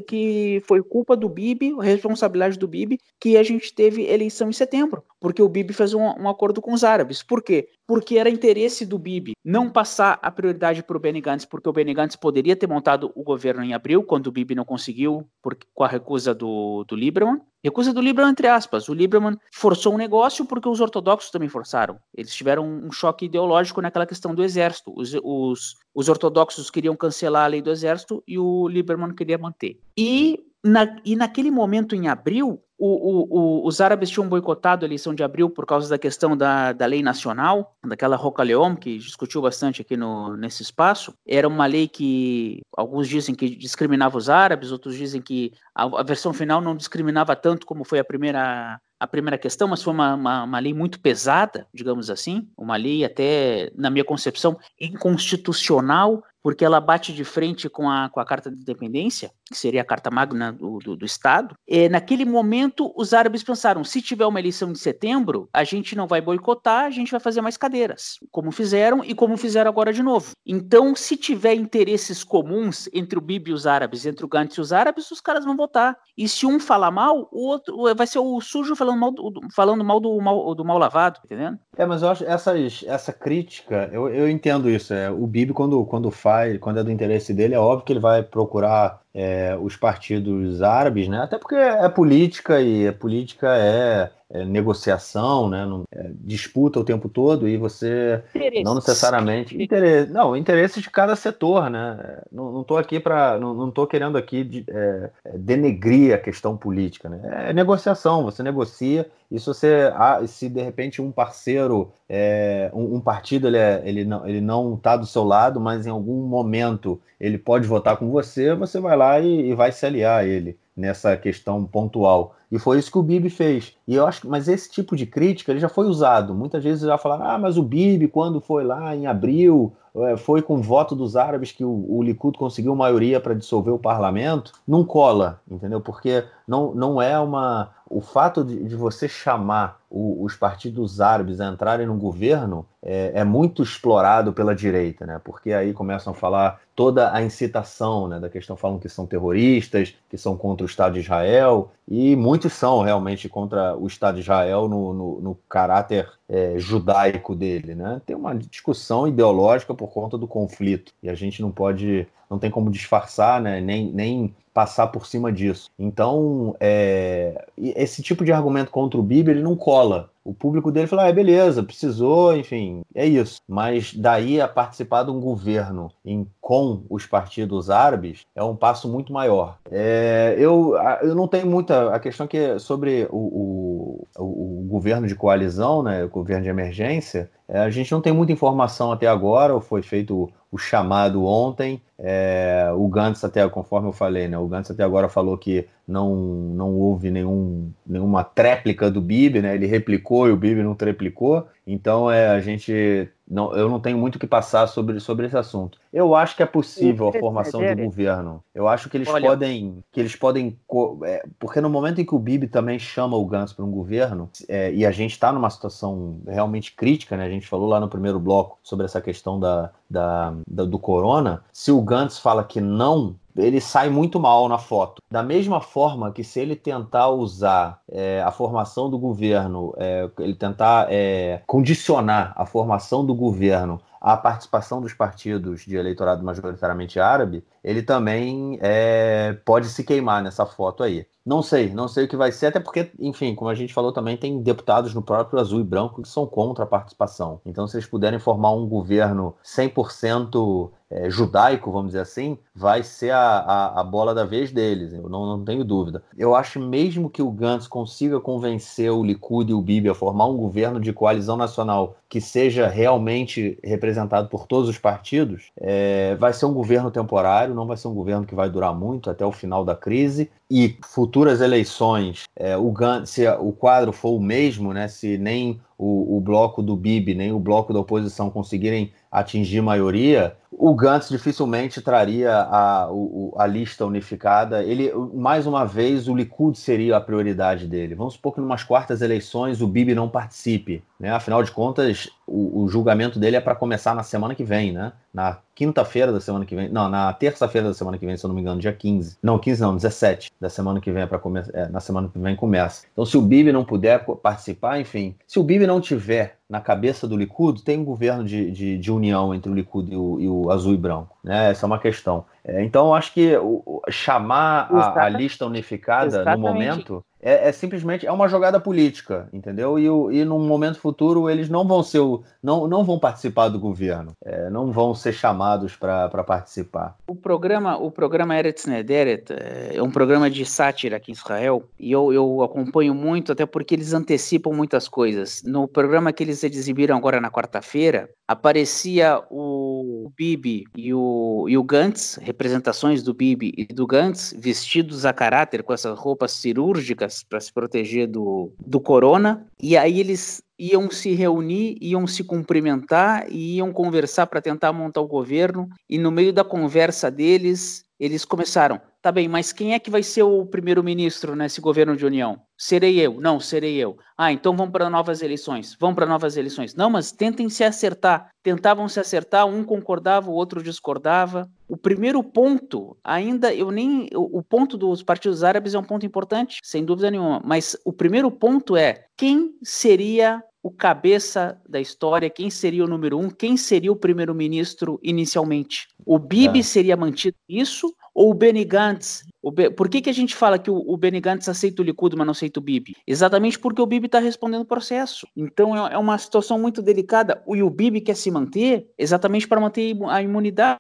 que foi culpa do Bibi, responsabilidade do Bibi, que a gente teve eleição em setembro. Porque o Bibi fez um, um acordo com os árabes. Por quê? Porque era interesse do Bibi não passar a prioridade para o Benny Gantz, porque o Benny Gantz poderia ter montado o governo em abril, quando o Bibi não conseguiu, por, com a recusa do, do Lieberman. Recusa do Lieberman, entre aspas. O Lieberman forçou um negócio porque os ortodoxos também forçaram. Eles tiveram um choque ideológico naquela questão do exército. Os, os, os ortodoxos queriam cancelar a lei do exército e o Lieberman queria manter. E, na, e naquele momento, em abril, o, o, o, os árabes tinham boicotado a eleição de abril por causa da questão da, da lei nacional, daquela Roca Leom, que discutiu bastante aqui no, nesse espaço. Era uma lei que alguns dizem que discriminava os árabes, outros dizem que a, a versão final não discriminava tanto como foi a primeira a primeira questão, mas foi uma, uma, uma, lei muito pesada, digamos assim, uma lei até, na minha concepção, inconstitucional, porque ela bate de frente com a, com a Carta de Independência, que seria a Carta Magna do, do, do Estado. E, naquele momento, os árabes pensaram: se tiver uma eleição de setembro, a gente não vai boicotar, a gente vai fazer mais cadeiras, como fizeram e como fizeram agora de novo. Então, se tiver interesses comuns entre o Bibi e os árabes, entre o Gantz e os árabes, os caras vão votar. E se um falar mal, o outro vai ser o sujo falando mal do, falando mal do, mal, do mal lavado, entendendo? É, mas eu acho essas, essa crítica, eu, eu entendo isso. É, o Bibi, quando, quando faz vai, quando é do interesse dele, é óbvio que ele vai procurar é, os partidos árabes, né? Até porque é política e a política é, é negociação, né? Não, é, disputa o tempo todo e você interesse. não necessariamente interesse, não interesse de cada setor, né? Não estou aqui para não, tô querendo aqui de, é, é, denegrir a questão política, né? É negociação, você negocia e se você, ah, se de repente um parceiro, é, um, um, partido ele, é, ele não ele não está do seu lado, mas em algum momento ele pode votar com você, você vai lá e, e vai se aliar a ele nessa questão pontual. E foi isso que o Bibi fez. E eu acho que, mas esse tipo de crítica ele já foi usado. Muitas vezes já falaram, ah, mas o Bibi, quando foi lá em abril, é, foi com o voto dos árabes que o, o Likud conseguiu maioria para dissolver o parlamento, não cola, entendeu? Porque não, não é uma. O fato de, de você chamar o, os partidos árabes entrarem no governo é, é, muito explorado pela direita, né? Porque aí começam a falar toda a incitação, né? Da questão falam que são terroristas, que são contra o Estado de Israel, e muitos são realmente contra o Estado de Israel no, no, no caráter é, judaico dele, né? Tem uma discussão ideológica por conta do conflito, e a gente não pode, não tem como disfarçar, né? Nem, nem passar por cima disso. Então, é, esse tipo de argumento contra o Bibi, ele não cola. O público dele fala, ah, beleza, precisou, enfim, é isso. Mas daí a participar de um governo em, com os partidos árabes é um passo muito maior. É, eu, eu não tenho muita. A questão que é sobre o, o, o, governo de coalizão, né, o governo de emergência, é, a gente não tem muita informação até agora, foi feito o chamado ontem. É, o Gantz até, conforme eu falei, né, o Gantz até agora falou que não, não houve nenhum, nenhuma tréplica do Bibi, né, ele replicou e o Bibi não triplicou. Então é, a gente não, eu não tenho muito o que passar sobre, sobre esse assunto. Eu acho que é possível a formação de governo. Eu acho que eles Olha, podem. que eles podem. É, porque no momento em que o Bibi também chama o Gans para um governo, é, e a gente está numa situação realmente crítica, né? A gente falou lá no primeiro bloco sobre essa questão da, da, da do corona. Se o Gantz fala que não, ele sai muito mal na foto. Da mesma forma que se ele tentar usar é, a formação do governo, é, ele tentar é, condicionar a formação do governo à participação dos partidos de eleitorado majoritariamente árabe, ele também é, pode se queimar nessa foto aí. Não sei, não sei o que vai ser, até porque, enfim, como a gente falou também, tem deputados no próprio Azul e Branco que são contra a participação. Então, se eles puderem formar um governo 100% é, judaico, vamos dizer assim, vai ser a, a, a, bola da vez deles, eu não, não tenho dúvida. Eu acho mesmo que o Gantz consiga convencer o Likud e o Bibi a formar um governo de coalizão nacional que seja realmente representado por todos os partidos, é, vai ser um governo temporário, não vai ser um governo que vai durar muito até o final da crise, e futuras eleições, é, o se o quadro for o mesmo, né, se nem o, o bloco do Bibi nem o bloco da oposição conseguirem atingir maioria, o Gantz dificilmente traria a, a, a, lista unificada. Ele, mais uma vez, o Likud seria a prioridade dele. Vamos supor que, em umas quartas eleições, o Bibi não participe. Né? Afinal de contas, o, o julgamento dele é para começar na semana que vem, né? Na quinta-feira da semana que vem. Não, na terça-feira da semana que vem, se eu não me engano, dia 15. Não, 15 não, 17 da semana que vem é para começar. É, na semana que vem começa. Então, se o Bibi não puder participar, enfim, se o Não tiver na cabeça do Likud, tem um governo de, de, de união entre o Likud e o, e o, azul e branco. Né? Essa é uma questão. É, então, eu acho que o, chamar a, a, lista unificada Exatamente. no momento é, é, simplesmente é uma jogada política, entendeu? E, o, e num momento futuro eles não vão ser o, não, não vão participar do governo, é, não vão ser chamados para participar. O programa o programa Eretz Nederet é um programa de sátira aqui em Israel e eu, eu acompanho muito até porque eles antecipam muitas coisas. No programa que eles exibiram agora na quarta-feira aparecia o Bibi e o, e o Gantz, representações do Bibi e do Gantz vestidos a caráter com essas roupas cirúrgicas para se proteger do, do corona. E aí eles iam se reunir, iam se cumprimentar e iam conversar para tentar montar o governo. E no meio da conversa deles, eles começaram: tá bem, mas quem é que vai ser o primeiro-ministro nesse governo de união? Serei eu. Não, serei eu. Ah, então vamos para novas eleições. Vamos para novas eleições. Não, mas tentem se acertar. Tentavam se acertar, um concordava, o outro discordava. O primeiro ponto, ainda eu nem. O, ponto dos partidos árabes é um ponto importante, sem dúvida nenhuma. Mas o primeiro ponto é quem seria o cabeça da história, quem seria o número um, quem seria o primeiro-ministro inicialmente. O Bibi é. seria mantido isso ou o Benny Gantz? O Be... Por que, que a gente fala que o, o Benny Gantz aceita o Likud, mas não aceita o Bibi? Exatamente porque o Bibi está respondendo o processo. Então é, é uma situação muito delicada. E o Bibi quer se manter exatamente para manter a imunidade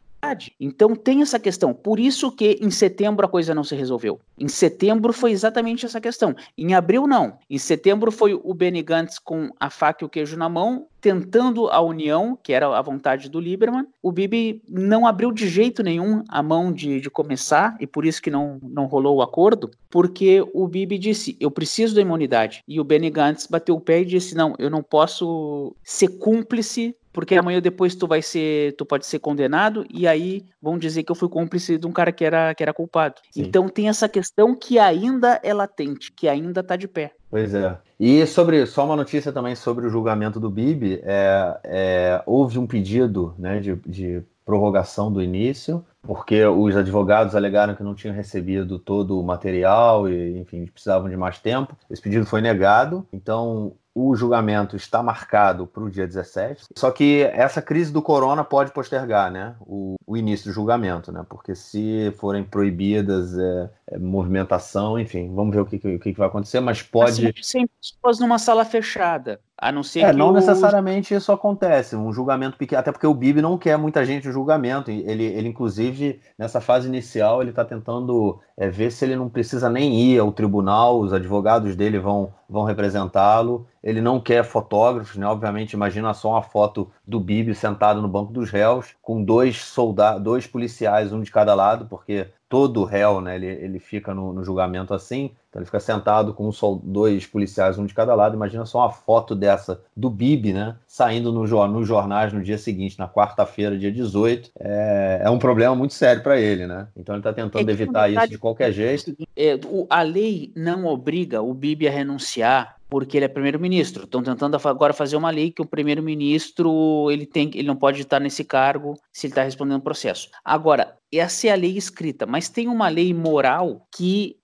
então tem essa questão. Por isso que em setembro a coisa não se resolveu. Em setembro foi exatamente essa questão. Em abril não. Em setembro foi o Benny Gantz com a faca e o queijo na mão, tentando a união, que era a vontade do Lieberman. O Bibi não abriu de jeito nenhum a mão de, de começar, e por isso que não, não rolou o acordo, porque o Bibi disse, eu preciso da imunidade. E o Benny Gantz bateu o pé e disse, não, eu não posso ser cúmplice porque amanhã depois tu vai ser, tu pode ser condenado e aí vão dizer que eu fui cúmplice de um cara que era, que era culpado. Sim. Então tem essa questão que ainda é latente, que ainda está de pé. Pois é. E sobre só uma notícia também sobre o julgamento do Bibi, é, é, houve um pedido né, de, de prorrogação do início, porque os advogados alegaram que não tinham recebido todo o material e, enfim, precisavam de mais tempo. Esse pedido foi negado, então o julgamento está marcado para o dia 17. Só que essa crise do corona pode postergar né, o, o início do julgamento, né? Porque se forem proibidas é, é, movimentação, enfim, vamos ver o que, o que vai acontecer, mas pode. Assim, sempre pessoas numa sala fechada. A não ser é, não o... necessariamente isso acontece. Um julgamento pequeno, até porque o Bibi não quer muita gente no julgamento. Ele, ele inclusive, nessa fase inicial, ele está tentando é, ver se ele não precisa nem ir ao tribunal, os advogados dele vão, vão representá-lo. Ele não quer fotógrafos, né? Obviamente, imagina só uma foto do Bibi sentado no banco dos réus, com dois soldados, dois policiais, um de cada lado, porque todo réu, né? Ele, ele fica no, no julgamento assim, então ele fica sentado com um, dois policiais, um de cada lado. Imagina só uma foto dessa do Bibi, né? Saindo no, nos jornais no dia seguinte, na quarta-feira, dia 18. É, é um problema muito sério para ele, né? Então ele está tentando é evitar isso de qualquer jeito. É, a lei não obriga o Bibi a renunciar porque ele é primeiro-ministro. Estão tentando agora fazer uma lei que o primeiro-ministro ele tem, ele não pode estar nesse cargo se ele está respondendo processo. Agora, essa é a lei escrita, mas tem uma lei moral que,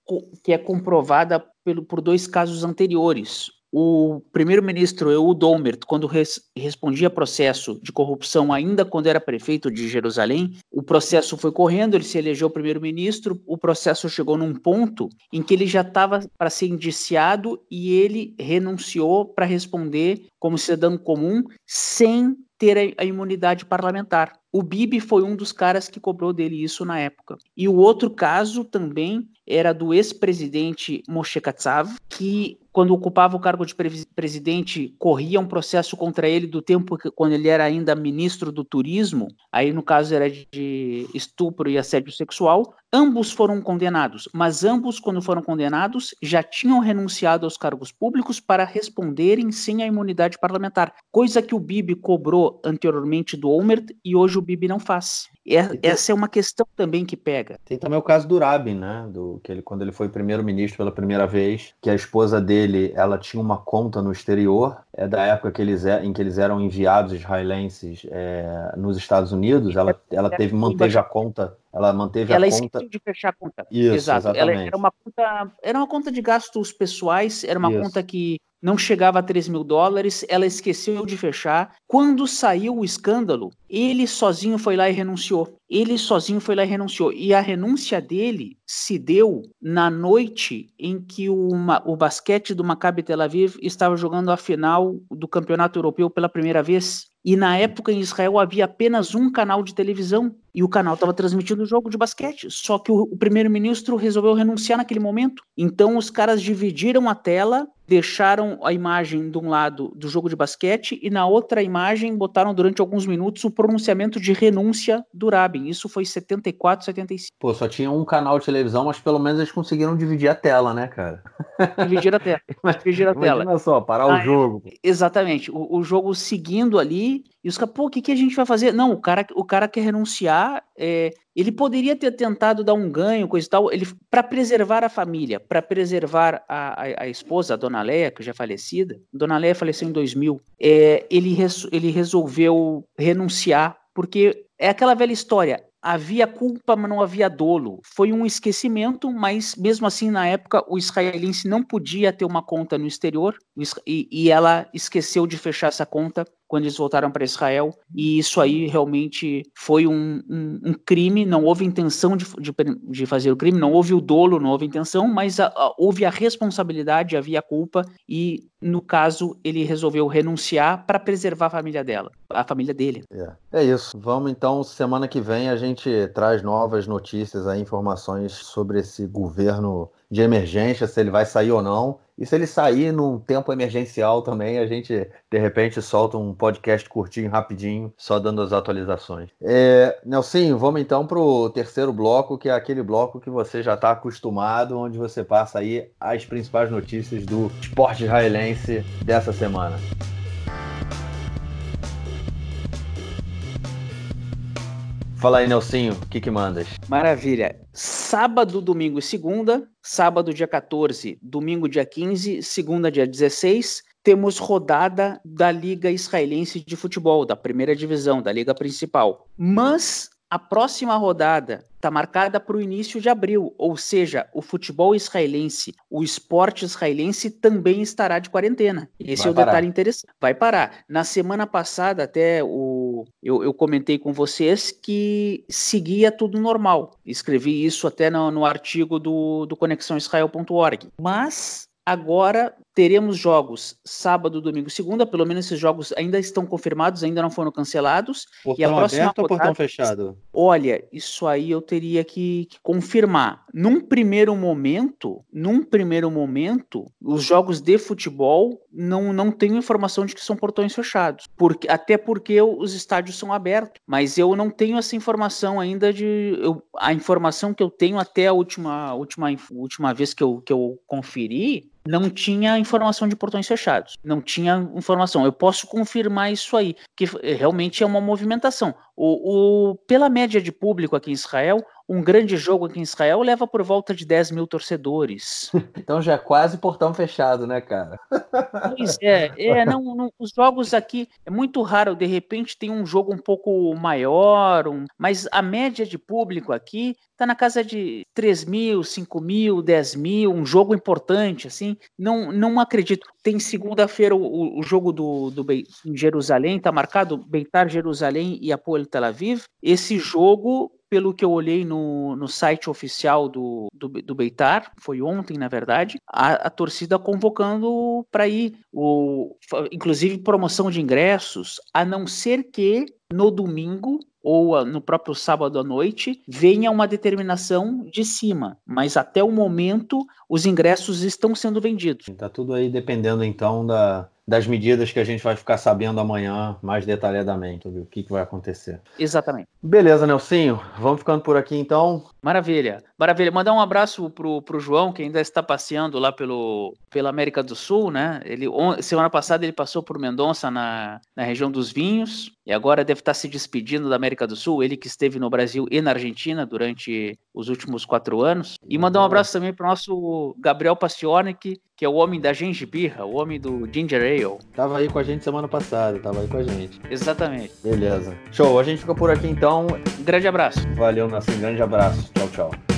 que é comprovada pelo, por dois casos anteriores o primeiro-ministro Ehud Olmert, quando res, respondia processo de corrupção, ainda quando era prefeito de Jerusalém, o processo foi correndo, ele se elegeu primeiro-ministro, o processo chegou num ponto em que ele já estava para ser indiciado e ele renunciou para responder como cidadão comum sem ter a, a imunidade parlamentar. O Bibi foi um dos caras que cobrou dele isso na época. E o outro caso também era do ex-presidente Moshe Katsav, que quando ocupava o cargo de presidente, corria um processo contra ele do tempo que, quando ele era ainda ministro do turismo, aí no caso era de estupro e assédio sexual. Ambos foram condenados, mas ambos, quando foram condenados, já tinham renunciado aos cargos públicos para responderem sem a imunidade parlamentar, coisa que o Bibi cobrou anteriormente do Olmert e hoje o Bibi não faz. É, essa é uma questão também que pega. Tem também o caso do Rabin, né? Do, que ele, quando ele foi primeiro-ministro pela primeira vez, que a esposa dele ela tinha uma conta no exterior, é da época que eles, é, em que eles eram enviados israelenses é, nos Estados Unidos. Ela, ela teve, manteve a conta ela manteve ela a conta. Ela esqueceu de fechar a conta. Isso, Exato. Exatamente. Ela era uma conta, era uma conta de gastos pessoais, era uma Isso. conta que não chegava a 3 mil dólares, ela esqueceu de fechar. Quando saiu o escândalo, ele sozinho foi lá e renunciou. Ele sozinho foi lá e renunciou. E a renúncia dele se deu na noite em que o, o basquete do Maccabi Tel Aviv estava jogando a final do Campeonato Europeu pela primeira vez. E na época em Israel havia apenas um canal de televisão e o canal estava transmitindo o jogo de basquete. Só que o, o primeiro-ministro resolveu renunciar naquele momento. Então os caras dividiram a tela, deixaram a imagem de um lado do jogo de basquete e na outra imagem botaram durante alguns minutos o pronunciamento de renúncia do Rabin. Isso foi 74, 75. Pô, só tinha um canal de televisão, mas pelo menos eles conseguiram dividir a tela, né, cara? Dividir a tela. Dividir a tela. Imagina só, parar ah, o jogo. Exatamente. O, o jogo seguindo ali e os caras, pô, o que, que a gente vai fazer? Não, o cara, o cara quer renunciar. É, ele poderia ter tentado dar um ganho, coisa e tal, ele para preservar a família, para preservar a, a, a, esposa, a Dona Leia, que já é falecida. Dona Leia faleceu em 2000. É, ele, res, ele resolveu renunciar, porque é aquela velha história. havia culpa, mas não havia dolo. Foi um esquecimento, mas mesmo assim, na época, o israelense não podia ter uma conta no exterior e, e ela esqueceu de fechar essa conta quando eles voltaram para Israel, e isso aí realmente foi um, um, um crime, não houve intenção de, de, de, fazer o crime, não houve o dolo, não houve intenção, mas a, a, houve a responsabilidade, havia culpa, e no caso ele resolveu renunciar para preservar a família dela, a família dele. É. é isso, vamos então, semana que vem a gente traz novas notícias, aí, informações sobre esse governo de emergência, se ele vai sair ou não. E se ele sair num tempo emergencial também, a gente de repente solta um podcast curtinho, rapidinho, só dando as atualizações. É, vamos então para o terceiro bloco, que é aquele bloco que você já está acostumado, onde você passa aí as principais notícias do esporte israelense dessa semana. Fala aí, Nelsinho, o que que mandas? Maravilha. Sábado, domingo e segunda. Sábado, dia 14, domingo, dia 15, segunda, dia 16. Temos rodada da Liga Israelense de Futebol, da primeira divisão, da Liga Principal. Mas a próxima rodada está marcada para o início de abril, ou seja, o futebol israelense, o esporte israelense também estará de quarentena. Esse Vai é o parar. detalhe interessante. Vai parar. Na semana passada, até o, eu, eu, comentei com vocês que seguia tudo normal. Escrevi isso até no, no artigo do, do conexãoisrael.org. Mas agora Teremos jogos sábado, domingo, segunda. Pelo menos esses jogos ainda estão confirmados, ainda não foram cancelados. Portão e a próxima aberto rodada, ou portão fechado? Olha, isso aí eu teria que, que, confirmar. Num primeiro momento, num primeiro momento, os jogos de futebol não, não tenho informação de que são portões fechados. Porque, até porque os estádios são abertos. Mas eu não tenho essa informação ainda de. Eu, a informação que eu tenho até a última, última, última vez que eu, que eu conferi não tinha informação de portões fechados. Não tinha informação. Eu posso confirmar isso aí, que realmente é uma movimentação. O, o, pela média de público aqui em Israel, um grande jogo aqui em Israel leva por volta de 10 mil torcedores. Então já é quase portão fechado, né, cara? Pois é, é não, não, os jogos aqui é muito raro, de repente tem um jogo um pouco maior, um, mas a média de público aqui tá na casa de 3 mil, 5 mil, 10 mil, um jogo importante, assim. Não, não acredito. Tem segunda-feira o, o, jogo do, do em Jerusalém, tá marcado Beitar Jerusalém e Apoel Tel Aviv. Esse jogo pelo que eu olhei no, no site oficial do, do, do Beitar, foi ontem, na verdade, a, a torcida convocando para ir, o, inclusive promoção de ingressos, a não ser que no domingo ou no próprio sábado à noite venha uma determinação de cima, mas até o momento os ingressos estão sendo vendidos. Está tudo aí dependendo então da, das medidas que a gente vai ficar sabendo amanhã mais detalhadamente, o que, que vai acontecer. Exatamente. Beleza, Nelsinho. Vamos ficando por aqui então. Maravilha. Maravilha. Mandar um abraço pro, pro João, que ainda está passeando lá pelo, pela América do Sul, né? Ele, semana passada ele passou por Mendonça na, na região dos vinhos e agora deve estar se despedindo da América do Sul. Ele que esteve no Brasil e na Argentina durante os últimos quatro anos. E mandar um abraço também pro nosso Gabriel Pastiornik, que é o homem da gengibirra, o homem do ginger ale. Tava aí com a gente semana passada, tava aí com a gente. Exatamente. Beleza. Show, a gente fica por aqui então. Um grande abraço. Valeu, Nassim, grande abraço. Tchau, tchau.